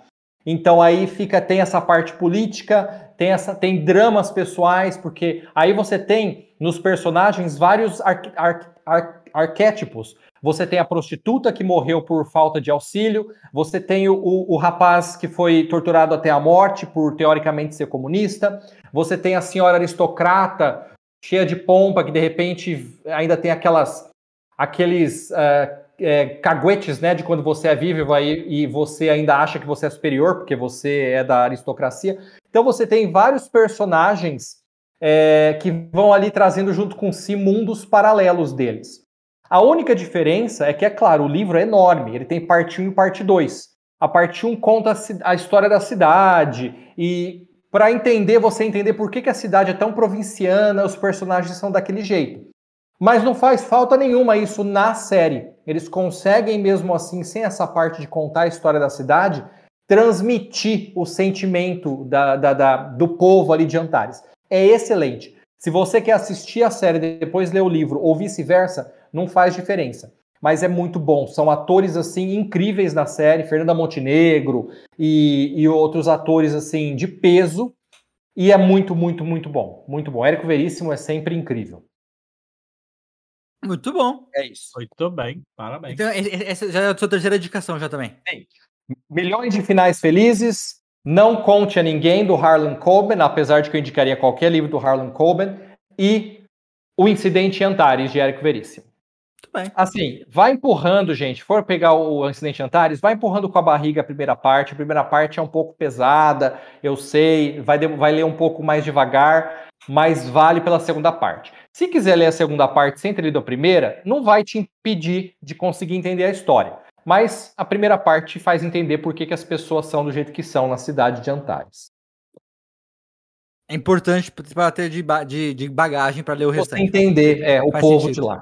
Então aí fica tem essa parte política, tem essa tem dramas pessoais, porque aí você tem nos personagens vários ar, ar, ar, arquétipos. Você tem a prostituta que morreu por falta de auxílio, você tem o, o, o rapaz que foi torturado até a morte por teoricamente ser comunista, você tem a senhora aristocrata cheia de pompa que de repente ainda tem aquelas aqueles uh, é, caguetes, né, de quando você é vivo aí, e você ainda acha que você é superior, porque você é da aristocracia. Então você tem vários personagens é, que vão ali trazendo junto com si mundos paralelos deles. A única diferença é que, é claro, o livro é enorme, ele tem parte 1 e parte 2. A parte 1 conta a história da cidade e para entender, você entender por que, que a cidade é tão provinciana, os personagens são daquele jeito. Mas não faz falta nenhuma isso na série. Eles conseguem, mesmo assim, sem essa parte de contar a história da cidade, transmitir o sentimento da, da, da, do povo ali de Antares. É excelente. Se você quer assistir a série depois ler o livro, ou vice-versa, não faz diferença. Mas é muito bom. São atores assim incríveis na série, Fernanda Montenegro e, e outros atores assim de peso. E é muito, muito, muito bom. Muito bom. Érico Veríssimo é sempre incrível. Muito bom. É isso. Muito bem, parabéns. Então, essa já é a sua terceira indicação já também. Sim. Milhões de finais felizes. Não conte a ninguém do Harlan Coben, apesar de que eu indicaria qualquer livro do Harlan Coben. E O Incidente em Antares, de Eric Veríssimo. Bem. Assim, vai empurrando, gente. For pegar o Incidente Antares, vai empurrando com a barriga a primeira parte. A primeira parte é um pouco pesada, eu sei. Vai, vai ler um pouco mais devagar, mas vale pela segunda parte. Se quiser ler a segunda parte sem ter lido a primeira, não vai te impedir de conseguir entender a história. Mas a primeira parte faz entender por que, que as pessoas são do jeito que são na cidade de Antares. É importante para ter de, de, de bagagem para ler o restante. entender é, o faz povo sentido. de lá.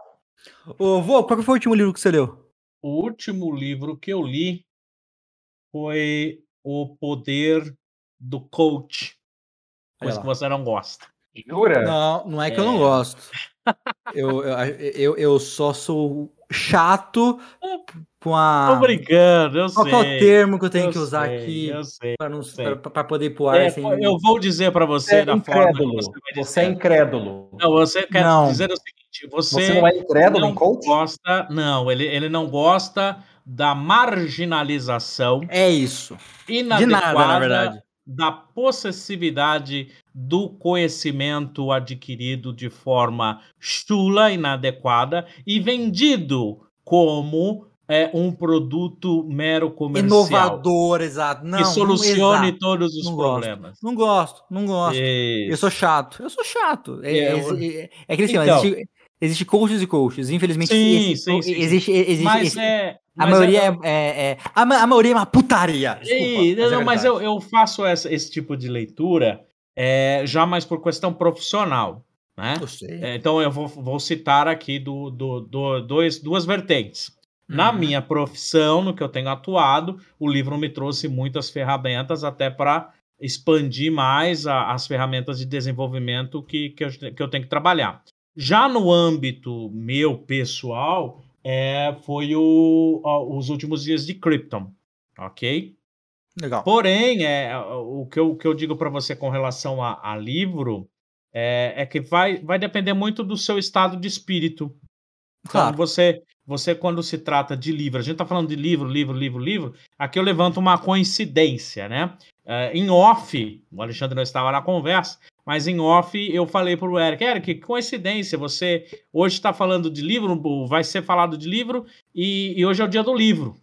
Ô, vô, qual foi o último livro que você leu? O último livro que eu li foi O Poder do Coach. Coisa que você não gosta. Jura? Não, não é que é. eu não é. gosto. Eu, eu, eu, eu só sou chato com a. Tô brincando, eu Qual sei. Qual é o termo que eu tenho eu que usar sei, aqui eu sei, para poder ir pro ar? É, assim... Eu vou dizer para você é da incrédulo. forma que você, você é incrédulo. Não, você quer não. dizer o seguinte: você, você não é incrédulo não em coach? Gosta, não, ele, ele não gosta da marginalização. É isso. Inadequada De nada, na verdade. Da possessividade do conhecimento adquirido de forma chula, inadequada e vendido como é, um produto mero comercial. Inovador, exato. Não, que solucione não, todos os não problemas. Gosto, não gosto, não gosto. Eu sou chato. Eu sou chato. É, é, é, é então, existe, existe coaches e coaches. Infelizmente, sim, sim, sim, existe, existe, mas existe, é, a maioria é, é, é, a, a, maioria é uma putaria. Desculpa, mas, é não, mas eu, eu faço essa, esse tipo de leitura é, já mais por questão profissional. Né? Eu sei. É, então eu vou, vou citar aqui do, do, do, dois, duas vertentes. Na uhum. minha profissão, no que eu tenho atuado, o livro me trouxe muitas ferramentas até para expandir mais a, as ferramentas de desenvolvimento que, que, eu, que eu tenho que trabalhar. Já no âmbito meu pessoal, é, foi o, os últimos dias de Krypton, ok? Legal. Porém, é, o, que eu, o que eu digo para você com relação a, a livro é, é, que vai, vai depender muito do seu estado de espírito. Então, claro. você, você, quando se trata de livro, a gente está falando de livro, livro, livro, livro, aqui eu levanto uma coincidência, né? É, em off, o Alexandre não estava na conversa, mas em off eu falei para o Eric, Eric, que coincidência, você hoje está falando de livro, vai ser falado de livro, e, e hoje é o dia do livro.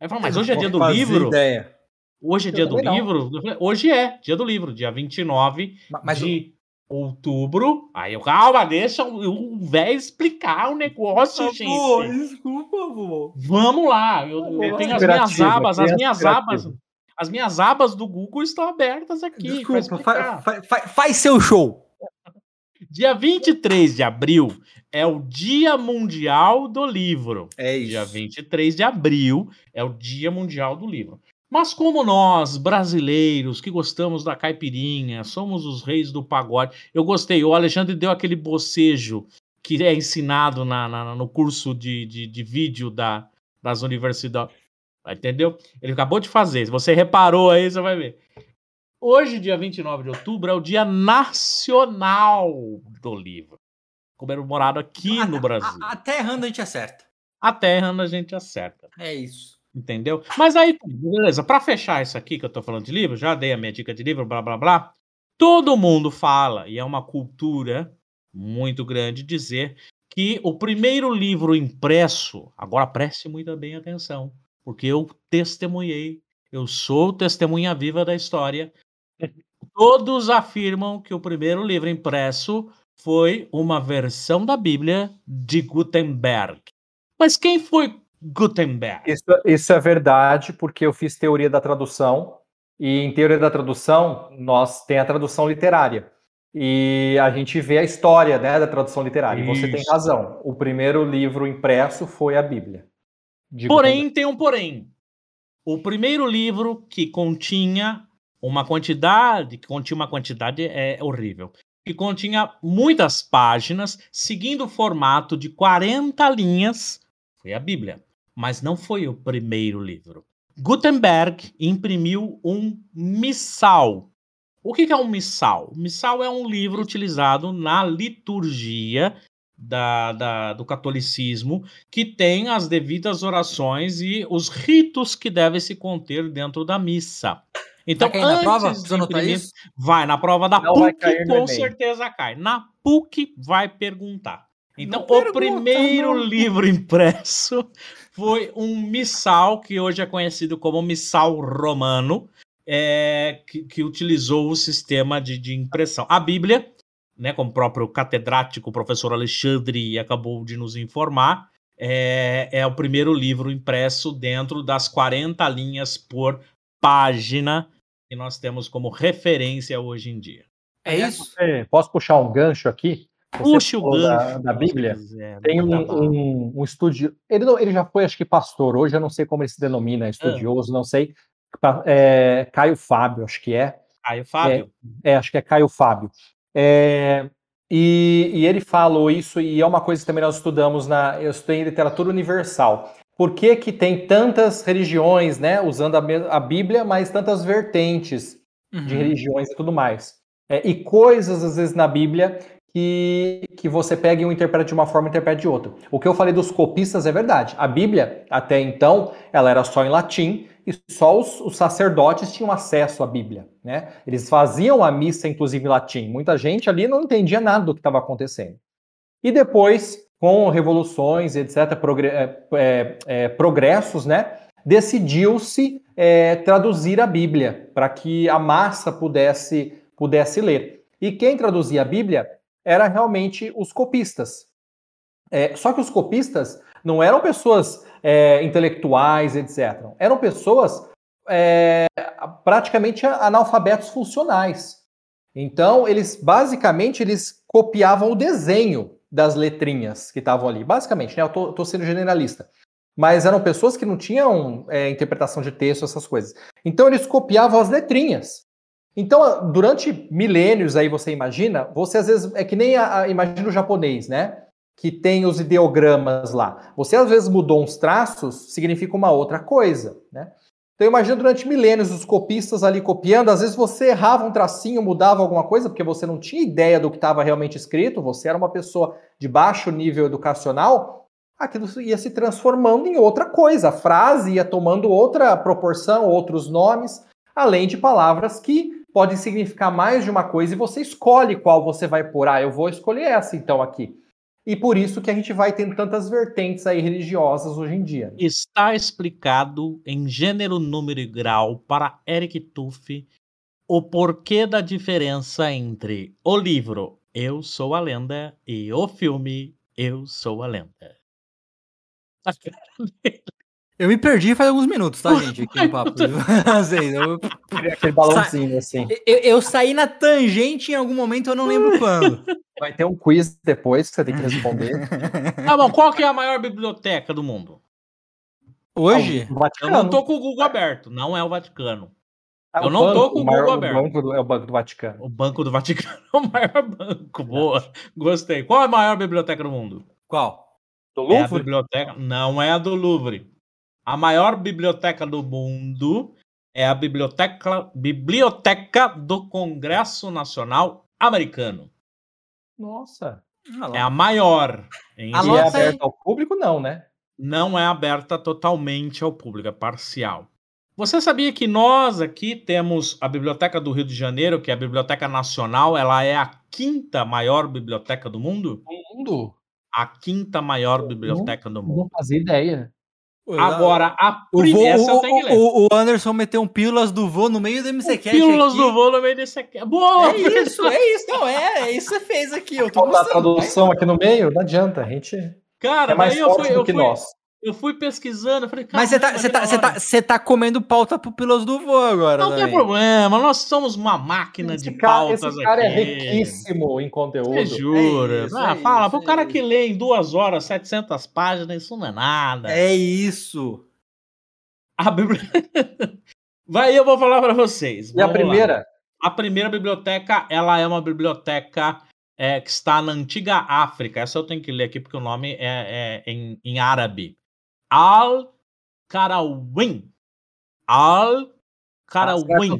Aí falou, mas hoje é dia do livro? Ideia. Hoje é dia do não. livro? Hoje é, dia do livro, dia 29 mas, de outubro. Aí eu, calma, deixa o velho explicar o negócio, ah, gente. Pô, desculpa, vô. Vamos lá, eu, eu tenho as minhas abas, as minhas abas. As minhas abas do Google estão abertas aqui. Desculpa, fa fa fa faz seu show. *laughs* Dia 23 de abril é o Dia Mundial do Livro. É isso. Dia 23 de abril é o Dia Mundial do Livro. Mas como nós, brasileiros, que gostamos da caipirinha, somos os reis do pagode, eu gostei. O Alexandre deu aquele bocejo que é ensinado na, na no curso de, de, de vídeo da, das universidades. Entendeu? Ele acabou de fazer. Se você reparou aí, você vai ver. Hoje, dia 29 de outubro, é o Dia Nacional do Livro. Comemorado aqui no Brasil. Até errando a gente acerta. Até errando a gente acerta. É isso. Entendeu? Mas aí, beleza, para fechar isso aqui que eu tô falando de livro, já dei a minha dica de livro, blá blá blá. Todo mundo fala, e é uma cultura muito grande dizer que o primeiro livro impresso, agora preste muito bem atenção, porque eu testemunhei, eu sou testemunha viva da história. *laughs* Todos afirmam que o primeiro livro impresso foi uma versão da Bíblia de Gutenberg. Mas quem foi Gutenberg. Isso, isso é verdade, porque eu fiz teoria da tradução, e em teoria da tradução, nós tem a tradução literária. E a gente vê a história né, da tradução literária. Isso. E você tem razão. O primeiro livro impresso foi a Bíblia. Porém, tem um porém. O primeiro livro que continha uma quantidade, que continha uma quantidade é horrível, que continha muitas páginas, seguindo o formato de 40 linhas, foi a Bíblia mas não foi o primeiro livro. Gutenberg imprimiu um missal. O que é um missal? missal é um livro utilizado na liturgia da, da, do catolicismo, que tem as devidas orações e os ritos que devem se conter dentro da missa. Então, vai antes na prova? de imprimir, vai na prova da Não PUC, com certeza cai. Na PUC vai perguntar. Então, o primeiro não. livro *laughs* impresso foi um missal, que hoje é conhecido como missal romano, é, que, que, utilizou o sistema de, de, impressão. A Bíblia, né, como o próprio catedrático, o professor Alexandre, acabou de nos informar, é, é o primeiro livro impresso dentro das 40 linhas por página que nós temos como referência hoje em dia. É isso? Posso puxar um gancho aqui? Puxa o gancho. Da, da Bíblia. tem um, um, um estúdio. Ele, não, ele já foi, acho que, pastor. Hoje eu não sei como ele se denomina, estudioso, ah. não sei. É, Caio Fábio, acho que é. Caio Fábio? É, é acho que é Caio Fábio. É, e, e, ele falou isso, e é uma coisa que também nós estudamos na. Eu estudei em literatura universal. Por que, que tem tantas religiões, né? Usando a, a Bíblia, mas tantas vertentes uhum. de religiões e tudo mais. É, e coisas, às vezes, na Bíblia que, que você pega e um interpreta de uma forma e interpreta de outra. O que eu falei dos copistas é verdade. A Bíblia, até então, ela era só em latim e só os, os sacerdotes tinham acesso à Bíblia. Né? Eles faziam a missa, inclusive, em latim. Muita gente ali não entendia nada do que estava acontecendo. E depois, com revoluções, etc., progre é, é, é, progressos, né? decidiu-se é, traduzir a Bíblia para que a massa pudesse, pudesse ler. E quem traduzia a Bíblia era realmente os copistas. É, só que os copistas não eram pessoas é, intelectuais, etc. Eram pessoas é, praticamente analfabetos funcionais. Então, eles basicamente eles copiavam o desenho das letrinhas que estavam ali. Basicamente, né? Eu tô sendo generalista. Mas eram pessoas que não tinham é, interpretação de texto, essas coisas. Então, eles copiavam as letrinhas. Então, durante milênios aí, você imagina, você às vezes, é que nem a, a, imagina o japonês, né? Que tem os ideogramas lá. Você às vezes mudou uns traços, significa uma outra coisa, né? Então imagina durante milênios os copistas ali copiando, às vezes você errava um tracinho, mudava alguma coisa, porque você não tinha ideia do que estava realmente escrito, você era uma pessoa de baixo nível educacional, aquilo ia se transformando em outra coisa, a frase ia tomando outra proporção, outros nomes, além de palavras que podem significar mais de uma coisa e você escolhe qual você vai pôr. Ah, eu vou escolher essa então aqui. E por isso que a gente vai tendo tantas vertentes aí religiosas hoje em dia. Está explicado em gênero, número e grau para Eric Tuff o porquê da diferença entre o livro Eu Sou a Lenda e o filme Eu Sou a Lenda. Eu me perdi faz alguns minutos, tá, gente? Aqui no papo. *laughs* eu... Aquele balãozinho, assim. Eu, eu, saí na tangente em algum momento, eu não lembro *laughs* quando. Vai ter um quiz depois que você tem que responder. *laughs* Tá bom, qual que é a maior biblioteca do mundo? Hoje? Ah, eu não tô com o Google aberto, não é o Vaticano. Ah, eu não banco, tô com o Google aberto. O banco do, é o Banco do Vaticano. O Banco do Vaticano é o maior banco. Boa. Gostei. Qual é a maior biblioteca do mundo? Qual? Do Louvre? É a biblioteca... Não é a do Louvre. A maior biblioteca do mundo é a biblioteca, biblioteca do Congresso Nacional Americano. Nossa. É a maior. Em e é aberta ao público, não, né? Não é aberta totalmente ao público, é parcial. Você sabia que nós aqui temos a Biblioteca do Rio de Janeiro, que é a Biblioteca Nacional, ela é a quinta maior biblioteca do mundo? Do mundo? A quinta maior biblioteca não, do mundo. Não fazia ideia. Agora, a o, vô, essa o, o, o, Anderson meteu um pílulas do vô no meio do MCCast. Pílulas do vô no meio desse aqui. Boa! É isso, é isso, não é. É isso que você fez aqui. Eu tô a tradução aqui no meio, não adianta. A gente. Cara, é mais eu fui, eu fui, nós. Eu fui pesquisando, falei, Mas você tá, você tá, você tá, você tá comendo pauta pupilas do vô agora. Não também. tem problema, nós somos uma máquina esse de cara, pautas esse cara é aqui. é riquíssimo em conteúdo. Você jura? É isso, ah, é fala, isso, pro cara que lê em duas horas, 700 páginas, isso não é nada. É isso. A bibli... *laughs* Vai, eu vou falar para vocês. E a primeira? Lá. A primeira biblioteca, ela é uma biblioteca é, que está na antiga África. Essa eu tenho que ler aqui porque o nome é, é em, em árabe. Al-Karawin. Al-Karawin.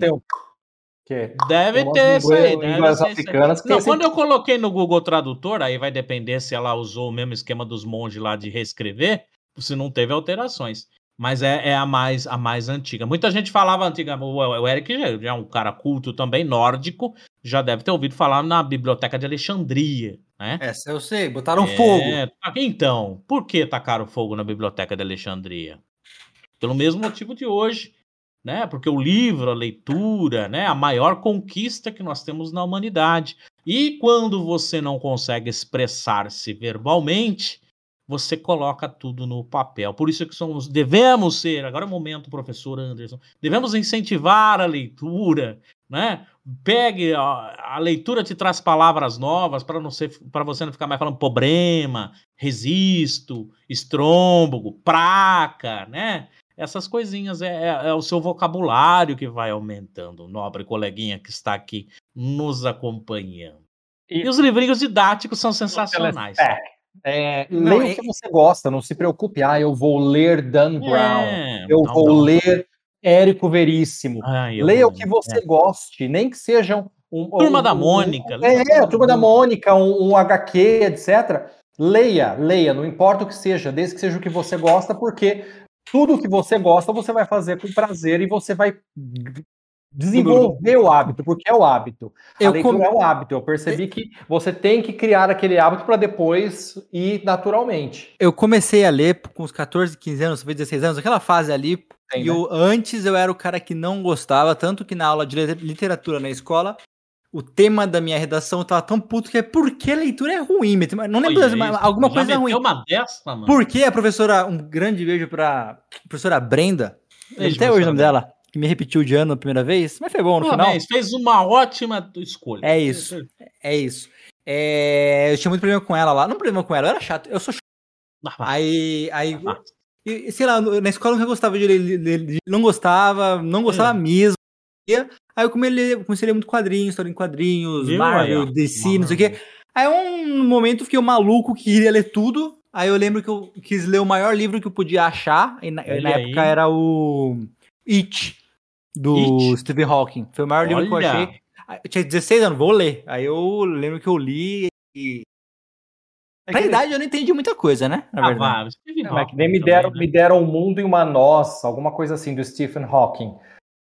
Deve ter isso aí. Deve ser africanas isso aí. Não, quando eu coloquei no Google Tradutor, aí vai depender se ela usou o mesmo esquema dos monges lá de reescrever, se não teve alterações. Mas é, é, a, mais, a mais antiga. Muita gente falava antiga. O, Eric já é um cara culto também, nórdico, já deve ter ouvido falar na Biblioteca de Alexandria. Né? Essa eu sei, botaram é, fogo. Então, por que tacaram fogo na Biblioteca de Alexandria? Pelo mesmo motivo de hoje, né? Porque o livro, a leitura, né? A maior conquista que nós temos na humanidade. E quando você não consegue expressar-se verbalmente, você coloca tudo no papel. Por isso que somos, devemos ser, agora é o momento, professor Anderson, devemos incentivar a leitura, né? Pegue a, a leitura te traz palavras novas para não ser para você não ficar mais falando problema, resisto, estrômbogo, praca, né? Essas coisinhas é, é, é, o seu vocabulário que vai aumentando, nobre coleguinha que está aqui nos acompanhando. E, e os livrinhos didáticos são sensacionais. É, não, leia é... o que você gosta, não se preocupe. Ah, eu vou ler Dan Brown, é, eu não, vou não. ler Érico Veríssimo. Ai, leia o que você é. goste, nem que sejam um, Turma um, da Mônica. Um, é, a Turma da Mônica, um, um HQ, etc. Leia, leia, não importa o que seja, desde que seja o que você gosta, porque tudo que você gosta você vai fazer com prazer e você vai desenvolver o hábito, porque é o hábito. A eu leitura com... é o hábito. Eu percebi que você tem que criar aquele hábito para depois ir naturalmente. Eu comecei a ler com uns 14, 15 anos, 16 anos, aquela fase ali. Tem, e né? eu, antes eu era o cara que não gostava, tanto que na aula de literatura na escola, o tema da minha redação eu tava tão puto que é por que a leitura é ruim. Não lembro, Oi, mas alguma coisa ruim. uma dessa, mano. Por que a professora, um grande beijo pra professora Brenda, beijo, até hoje o nome dela que me repetiu de ano a primeira vez, mas foi bom no Parabéns, final. fez uma ótima escolha. É isso. É isso. É, eu tinha muito problema com ela lá. Não problema com ela, eu era chato. Eu sou chato. Ah, Aí, aí ah, e, sei lá, na escola eu nunca gostava de ler, não gostava, não gostava Hum. mesmo. Aí eu comecei a, ler, comecei a ler muito quadrinhos, história em quadrinhos, Viu Marvel, aí? DC, não sei o quê. Aí um momento fiquei um maluco que queria ler tudo. Aí eu lembro que eu quis ler o maior livro que eu podia achar. E na, na época era o It, do It? Stephen Hawking. Foi o maior livro que eu Olha. achei. Eu tinha 16 anos, vou ler. Aí eu lembro que eu li e. É que- idade eu não entendi muita coisa, né? Na Ah, verdade. Stephen Não, é que nem me também, deram, né? me deram um mundo e uma noz, alguma coisa assim, do Stephen Hawking.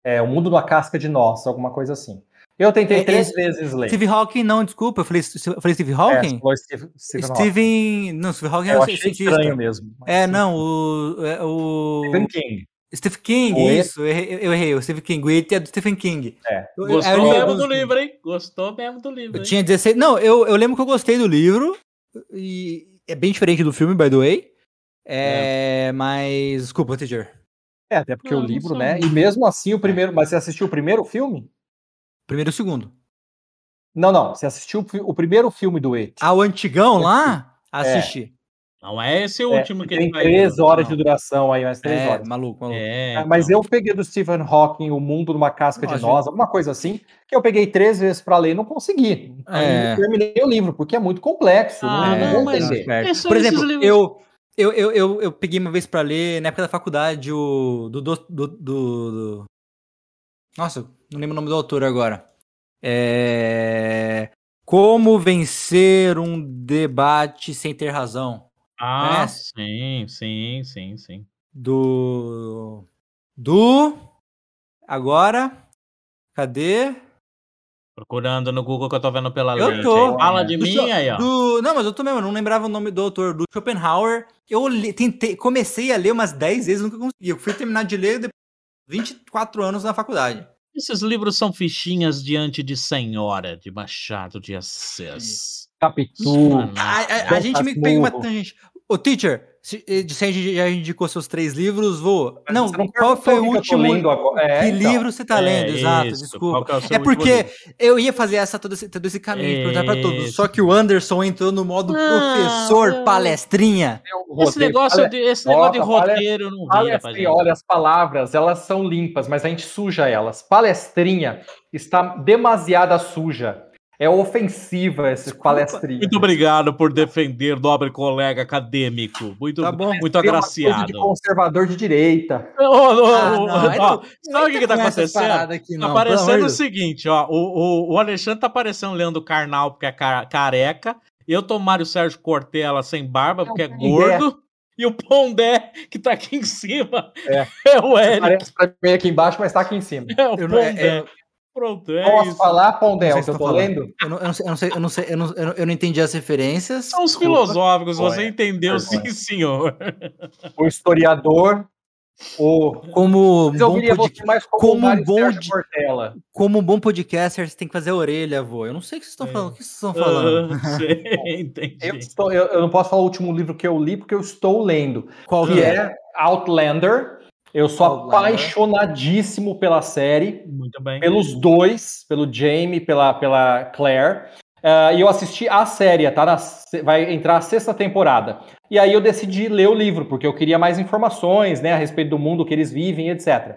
É, o mundo da casca de nós, alguma coisa assim. Eu tentei É, três é- vezes ler. Steve Hawking, não, desculpa, eu falei, eu falei Steve É, Hawking? você falou Steve- Stephen Hawking. Não, Steve Hawking Eu é o achei cientista. estranho mesmo. mas É, sim. não, o. é o Stephen King. Steve King, O isso, eu errei, eu errei, o Steve King. O It é do Stephen King. É. Eu- eu- Gostou eu li mesmo do livro, hein? Gostou mesmo do livro, Eu hein? tinha 16. Não, eu, eu lembro que eu gostei do livro. E é bem diferente do filme, by the way. É, mas. Desculpa, teacher. É, até porque Não, o livro, né? E mesmo assim, o primeiro. Mas você assistiu o primeiro filme? Primeiro e o segundo. Não, não. Você assistiu o primeiro filme do It. Ah, o antigão lá? Assisti. Não é esse o É, último que tem ele vai três horas não. de duração aí, mais três É, horas. maluco, maluco. É, Ah, Mas então. eu peguei do Stephen Hawking, O Mundo numa Casca de Nós, alguma coisa assim, que eu peguei três vezes para ler e não consegui. Aí É. eu terminei o livro, porque é muito complexo. Ah, não, É, não mas- Por exemplo, livros- eu, eu, eu, eu, eu peguei uma vez pra ler, na época da faculdade, o. Do, do, do, do- do- Nossa, não lembro o nome do autor agora. É. Como vencer um debate sem ter razão. Ah, Conhece? sim, sim, sim, sim. Do. Do. Agora. Cadê? Procurando no Google que eu tô vendo pela Eu lente. tô. aí. Fala de Do mim Scho- aí, ó. do- Não, mas eu tô mesmo, eu não lembrava o nome do autor, do Schopenhauer. Eu li- tentei, comecei a ler umas 10 vezes, nunca consegui. Eu fui terminar de ler depois de 24 anos na faculdade. Esses livros são fichinhas diante de Senhora, de Machado de Assis. Capitu. Mano, A, a- a Dom gente me pega uma tangente. Ô, teacher, se, eh, se a gente já indicou seus três livros, vou. Mas Não, não qual foi o que último? lendo agora. É, que então. livro você tá É lendo? Exato, isso, desculpa. qual que é É porque livro? eu ia fazer essa, todo, esse, todo esse caminho, perguntar pra todos. Isso. Só que o Anderson entrou no modo Não, professor eu- palestrinha. Esse negócio de, esse negócio de roteiro não vira olha, as palavras, elas são limpas, mas a gente suja elas. Palestrinha está demasiada suja. É ofensiva esse palestrinha. Muito obrigado por defender, nobre colega acadêmico. Muito, Tá bom. muito Tem uma coisa agraciado. de conservador de direita. Ô, ô, Ah, não, ó, sabe o que, tá essas acontecendo? aqui, Tá não, aparecendo o seguinte, ó. O, o, o Alexandre tá aparecendo Leandro Carnal, porque é ca- careca. Eu tô Mário Sérgio Cortella sem barba, porque é Pondé. gordo. E o Pondé, que tá aqui em cima, É. *laughs* é, o Eric. Parece pra mim aqui embaixo, mas tá aqui em cima. É o Eu não- é- Pondé. é- Pronto, é Posso isso. falar, sei o se que eu tá tô falando. lendo? Eu não, eu não sei, eu não sei, eu não sei, eu não, eu entendi as referências. São os filosóficos, você Olha, entendeu, sim, vergonha. senhor. O historiador, o... Como Mas eu bom, viria pod- você mais como, Mário bom de- como um bom podcaster, você tem que fazer a orelha, vô. Eu não sei o que vocês estão É. falando. O que vocês estão falando? Ah, *laughs* sei, entendi. Eu, estou- eu- eu não posso falar o último livro que eu li, porque eu estou lendo. Qual que é Outlander. Eu sou Outlander. apaixonadíssimo pela série, Muito bem. pelos dois, pelo Jamie e pela, pela Claire. Ah, e eu assisti a série, tá? Na se- vai entrar a sexta temporada. E aí eu decidi ler o livro, porque eu queria mais informações, né, a respeito do mundo que eles vivem, etc.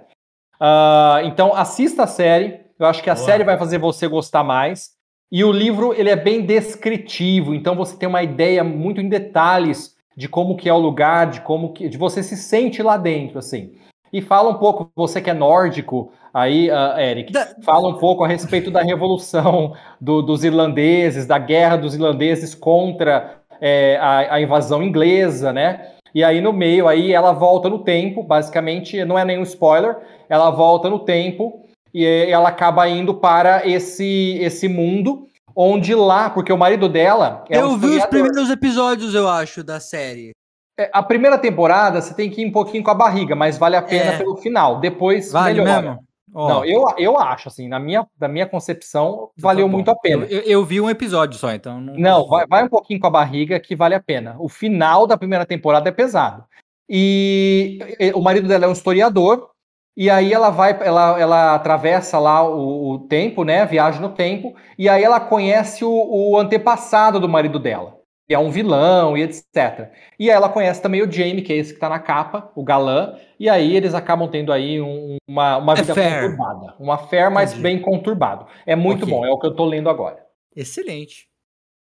Ah, então assista a série. Eu acho que a Boa. série vai fazer você gostar mais. E o livro ele é bem descritivo, então você tem uma ideia muito em detalhes de como que é o lugar, de como que de você se sente lá dentro, assim. E fala um pouco, você que é nórdico, aí, ah, Eric, Da- fala um pouco a respeito da revolução *laughs* do- dos irlandeses, da guerra dos irlandeses contra é, a, a invasão inglesa, né? E aí no meio, aí ela volta no tempo, basicamente, não é nenhum spoiler, ela volta no tempo e ela acaba indo para esse, esse mundo, onde lá, porque o marido dela é eu um vi os historiador. primeiros episódios, eu acho, da série. É, A primeira temporada você tem que ir um pouquinho com a barriga, mas vale a pena É. pelo final. Depois Vale melhora. mesmo? Ó, Não, eu, eu acho, assim, na minha, na minha concepção, tá valeu bom. muito a pena. Eu, eu- vi um episódio só, então. Não, Não, vai, vai um pouquinho com a barriga que vale a pena. O final da primeira temporada é pesado. E o marido dela é um historiador, E aí ela vai, ela, ela atravessa lá o, o tempo, né? Viaja no tempo, e aí ela conhece o, o antepassado do marido dela, que é um vilão e etc. E aí ela conhece também o Jamie, que é esse que tá na capa, o galã, e aí eles acabam tendo aí um- uma, uma vida Affair. conturbada. Uma fé, mas Entendi. bem conturbado. É muito Ok. bom, é o que eu tô lendo agora. Excelente.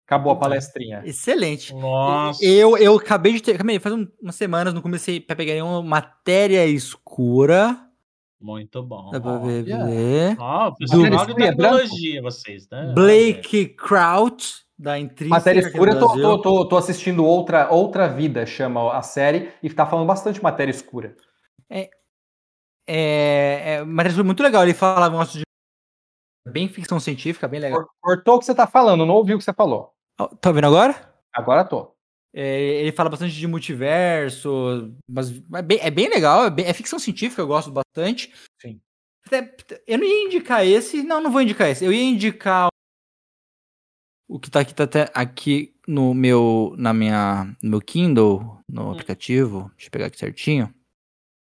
Acabou a palestrinha. Excelente. Nossa. Eu, eu acabei de ter. Acabei, faz um- umas semanas, não comecei a pegar nenhuma matéria escura. Muito bom. Dá pra ver. Ó, profissional de é tecnologia, vocês, né? Blake Kraut, da Intrínseca. Matéria escura, eu tô, tô, tô, tô assistindo outra, outra Vida, chama a série, e tá falando bastante matéria escura. É, é matéria escura muito legal. Ele fala um negócio de. Bem ficção científica, bem legal. Cor- Cortou o que você tá falando, não ouvi o que você falou. Tá ouvindo agora? Agora tô. É, ele fala bastante de multiverso, mas é bem, é bem legal, é, bem- é ficção científica, eu gosto bastante. Sim. Eu não ia indicar esse, não, não vou indicar esse. Eu ia indicar o que tá aqui, tá até aqui no meu, na minha, no meu Kindle, no aplicativo. Deixa eu pegar aqui certinho.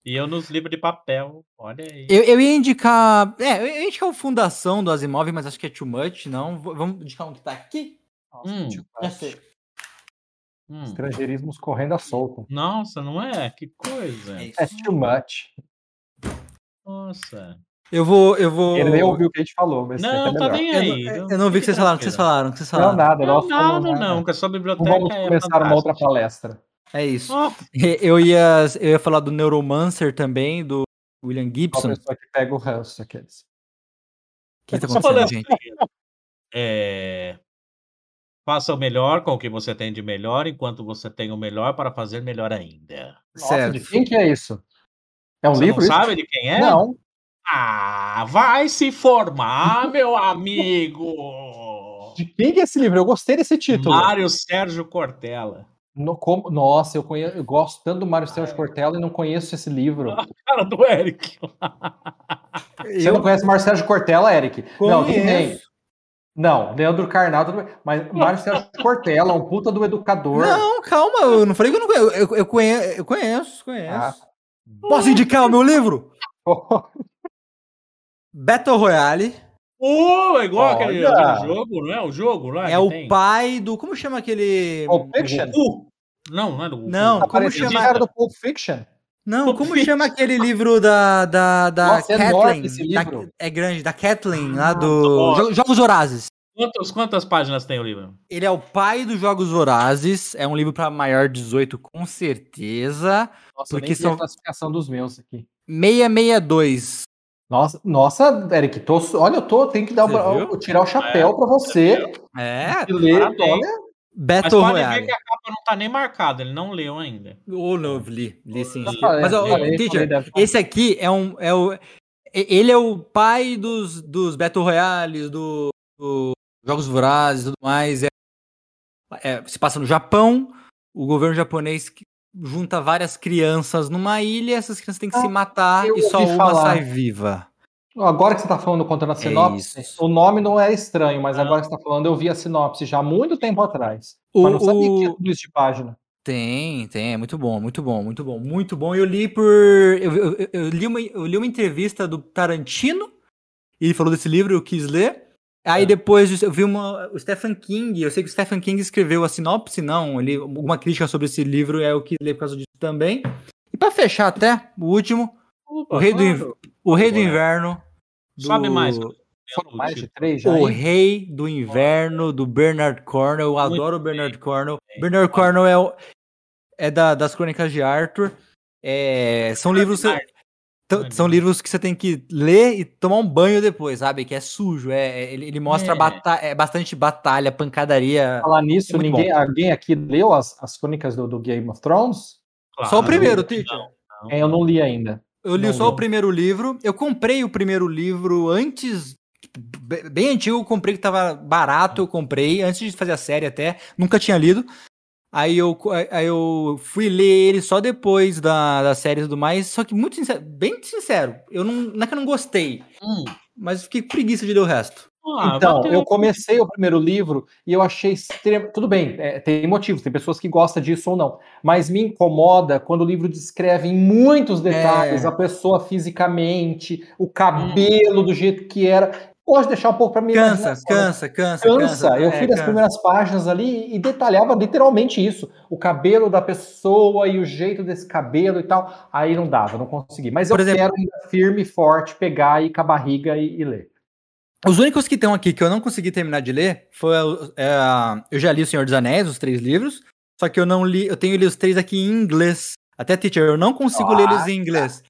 E eu nos livros de papel. Olha aí. Eu, eu ia indicar, é, eu ia indicar o Fundação do Asimov, mas acho que é too much, não. Vamos indicar um que tá aqui? Hum. Já sei. Hum. Estrangeirismos correndo à solta. Nossa, não é? Que coisa. É. É too much. Nossa. Eu vou, eu vou. Ele nem ouviu o que a gente falou, mas Não, é tá nem Eu, aí. não- eu não vi o que vocês falaram, o que vocês falaram, o que vocês Não, falaram. nada, Não, nós falamos nada, nada. não, que a sua Não biblioteca vamos é começar uma outra fantástica. palestra. É isso. Ó, Eu ia, eu ia falar do Neuromancer também, do William Uma Gibson. O pessoa que pega o ranço, aqueles. que tá acontecendo, gente? é, Faça o melhor com o que você tem de melhor, enquanto você tem o melhor para fazer melhor ainda. Nossa, Certo. de quem que é isso? É um Você livro não isso? sabe de quem é? Não. Ah, vai se formar, *laughs* meu amigo! De quem que é esse livro? Eu gostei desse título. Mário Sérgio Cortella. No- como- Nossa, eu, conheço, eu gosto tanto do Mário Sérgio Cortella e não conheço esse livro. *laughs* Cara do Eric. Você não conhece Mário Sérgio Cortella, Eric? Não, tudo bem. Não, Leandro Carnal. Mas Mário Sérgio Cortella, um puta do educador. Não, calma, eu não falei que eu não conheço. Eu, eu conheço, eu conheço. Ah. Posso indicar o meu livro? *laughs* Battle Royale. Oh, é igual aquele Olha! aquele jogo, não é? O jogo lá é o tem? pai do. Como chama aquele. Pulp Fiction? Goku? Não, não é do Goku. Não, como parecendo chama? o cara do Pulp Fiction. Não, como *laughs* chama aquele livro da. Da, da Nossa, é Kathleen? esse Da- livro. é grande, da Kathleen, lá Ah, do. Jo- Jogos Vorazes. Quantas, quantas páginas tem o livro? Ele é o pai dos Jogos Vorazes. É um livro para maior de 18, com certeza. Nossa, Porque são- a classificação dos meus aqui. 662. Nossa, nossa, Eric, tô, olha, eu tô, tenho que dar o tirar o chapéu pra você. É, ler, Parabéns. Olha, Mas Battle pode Royale. ver que a capa não tá nem marcada, ele não leu ainda. Ô, não, li, li sim. Li. falei, Mas, ó, falei, teacher, falei, esse aqui é um. É o, ele é o pai dos, dos Battle Royales, do, do Jogos Vorazes e tudo mais. É, é, se passa no Japão, o governo japonês junta várias crianças numa ilha, essas crianças têm que se Ah, matar eu e só uma falar. sai viva. Agora que você tá falando, contando a sinopse, isso. o nome não é estranho, mas Não. agora que você tá falando, eu vi a sinopse já há muito tempo atrás. O- mas não sabia que o- tinha tudo isso de página. Tem, tem, é muito bom, muito bom, muito bom, muito bom. Eu li por. Eu, eu- eu- li, uma, eu li uma entrevista do Tarantino, e ele falou desse livro, eu quis ler. Aí É. depois eu vi uma, o Stephen King, eu sei que o Stephen King escreveu a sinopse, não, ele, alguma crítica sobre esse livro, é eu quis ler por causa disso também. E pra fechar até, o último, Opa, O Rei do claro. O Rei do. Inverno. do- Sobe mais. Foram mais de três já. O hein? Rei do Inverno, do Bernard Cornwell. Eu Muito adoro o Bernard Cornwell. bem. Bernard Cornwell é, o- é da- das Crônicas de Arthur. É, são livros. São livros que você tem que ler e tomar um banho depois, sabe? Que é sujo. É, é- ele, ele mostra É. bata- é bastante batalha, pancadaria. Falar nisso, É ninguém, alguém aqui leu as, as crônicas do, do Game of Thrones? Só o primeiro, não, Teacher. não. É, eu não li ainda. Eu li Não só li. o primeiro livro. Eu comprei o primeiro livro antes. tipo, be- Bem antigo, eu comprei que tava barato, eu comprei, antes de fazer a série até. Nunca tinha lido. Aí eu, aí eu fui ler ele só depois da, da série e tudo mais. Só que, muito sincero, bem sincero, eu não, não é que eu não gostei, Hum, mas fiquei com preguiça de ler o resto. Ah, Então, bateu. eu comecei o primeiro livro e eu achei extremo. Tudo bem, é, tem motivos, tem pessoas que gostam disso ou não. Mas me incomoda quando o livro descreve em muitos detalhes É. a pessoa fisicamente, o cabelo do jeito que era. Gosto de deixar um pouco para mim. Cansa, cansa, cansa, Cansa. Eu É, nas cansa. primeiras páginas ali e detalhava literalmente isso. O cabelo da pessoa e o jeito desse cabelo e tal. Aí não dava, não consegui. Mas Por eu exemplo- quero ainda firme, forte, pegar e com a barriga e, e ler. Os únicos que estão aqui que eu não consegui terminar de ler foi é, eu já li O Senhor dos Anéis, os três livros, só que eu não li, eu tenho li os três aqui em inglês. Até teacher, eu não consigo ler eles em inglês.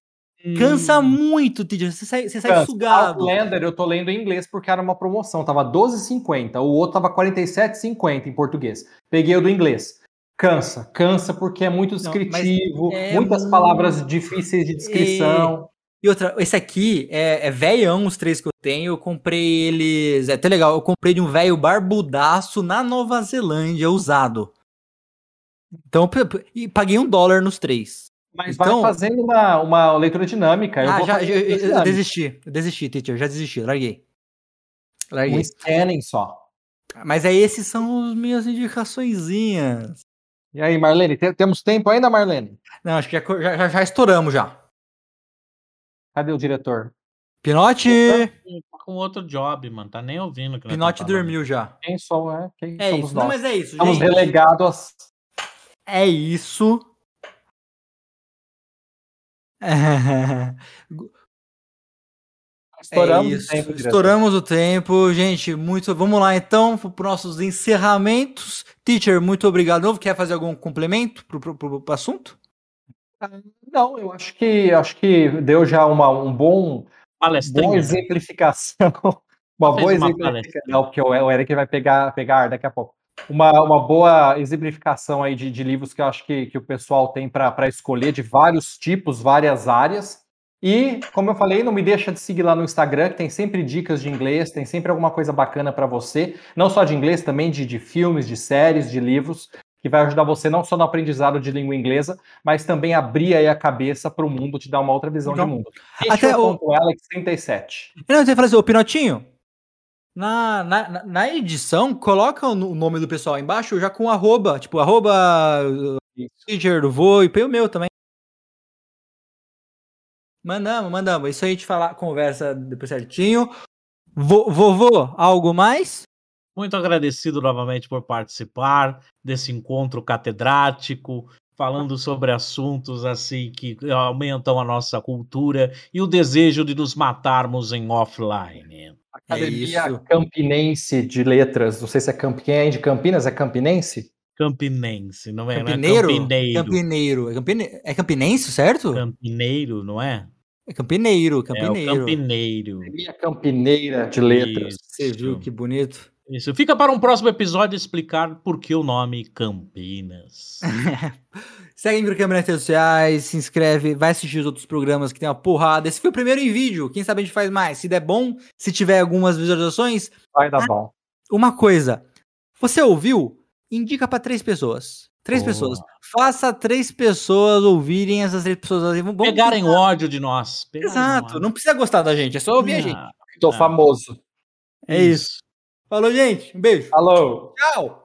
Cansa muito, teacher, você sai, você sai Cansa. sugado. Outlander eu tô lendo em inglês porque era uma promoção, tava 12,50, o outro tava 47,50 em português. Peguei o do inglês. Cansa, cansa porque é muito descritivo, é muitas muito- palavras difíceis de descrição. E outra, esse aqui é, é velhão, os três que eu tenho. Eu comprei eles. É até legal, eu comprei de um velho barbudaço na Nova Zelândia, usado. Então, e paguei um dólar nos três. Mas Então- vai fazendo uma, uma leitura dinâmica. Eu ah, já, já- eu, eu desisti. Eu desisti, teacher, já desisti, larguei. Larguei. Um scanning só. Mas aí esses são as minhas indicaçõezinhas. E aí, Marlene, te- temos tempo ainda, Marlene? Não, acho que já, já- já estouramos já. Cadê o diretor? Pinote! Tá com outro job, mano. Tá nem ouvindo. o que Pinote tá dormiu já. Quem sou? É, quem É somos isso. Não, nós? mas é isso, Estamos gente. relegados É isso. *laughs* Estouramos é o isso. tempo, diretor. Estouramos o tempo, gente. Muito. Vamos lá então para os nossos encerramentos. Teacher, muito obrigado. quer fazer algum complemento pro- pro assunto? Não, eu acho que acho que deu já uma, um bom boa exemplificação. *laughs* Uma boa uma exemplificação. Não, porque o o Eric vai pegar, pegar ar daqui a pouco. Uma, uma boa exemplificação aí de, de livros que eu acho que, que o pessoal tem para escolher de vários tipos, várias áreas. E, como eu falei, não me deixa de seguir lá no Instagram, que tem sempre dicas de inglês, tem sempre alguma coisa bacana para você, não só de inglês, também de, de filmes, de séries, de livros, que vai ajudar você não só no aprendizado de língua inglesa, mas também abrir aí a cabeça para o mundo, te dar uma outra visão Então, de mundo. até o- Alex37. Não, você fala assim, ô Pinotinho, na, na, na- edição, coloca o no- o nome do pessoal aí embaixo já com arroba, tipo, arroba teacher do voo e o meu também. Mandamos, mandamos. Isso aí a gente fala, conversa depois certinho. Vo- Vovô, algo mais? Muito agradecido novamente por participar desse encontro catedrático, falando sobre assuntos assim que aumentam a nossa cultura e o desejo de nos matarmos em offline. Academia isso. Campinense de Letras. Não sei se é Camp... quem é de Campinas, é Campinense? Campinense, não é? Não é Campineiro? Campineiro. Campineiro. É, campine... é campinense, certo? Campineiro, não é? É campineiro, É o campineiro. Campineiro. Academia Campineira de Letras. Você viu que bonito? Isso. Fica para um próximo episódio explicar por que o nome Campinas. *laughs* Segue a Microcâmera nas redes sociais, se inscreve, vai assistir os outros programas que tem uma porrada. Esse foi o primeiro em vídeo, quem sabe a gente faz mais. Se der bom, se tiver algumas visualizações, Vai dar bom. uma coisa. Você ouviu? Indica pra três pessoas. Três Boa. pessoas. Faça três pessoas ouvirem essas três pessoas. Vamos- Pegarem ódio de nós. Pegarem Exato, ódio. não precisa gostar da gente, é só ouvir a gente. Ah, Tô Ah. famoso. É isso. Falou, gente. Um beijo. Alô. Tchau.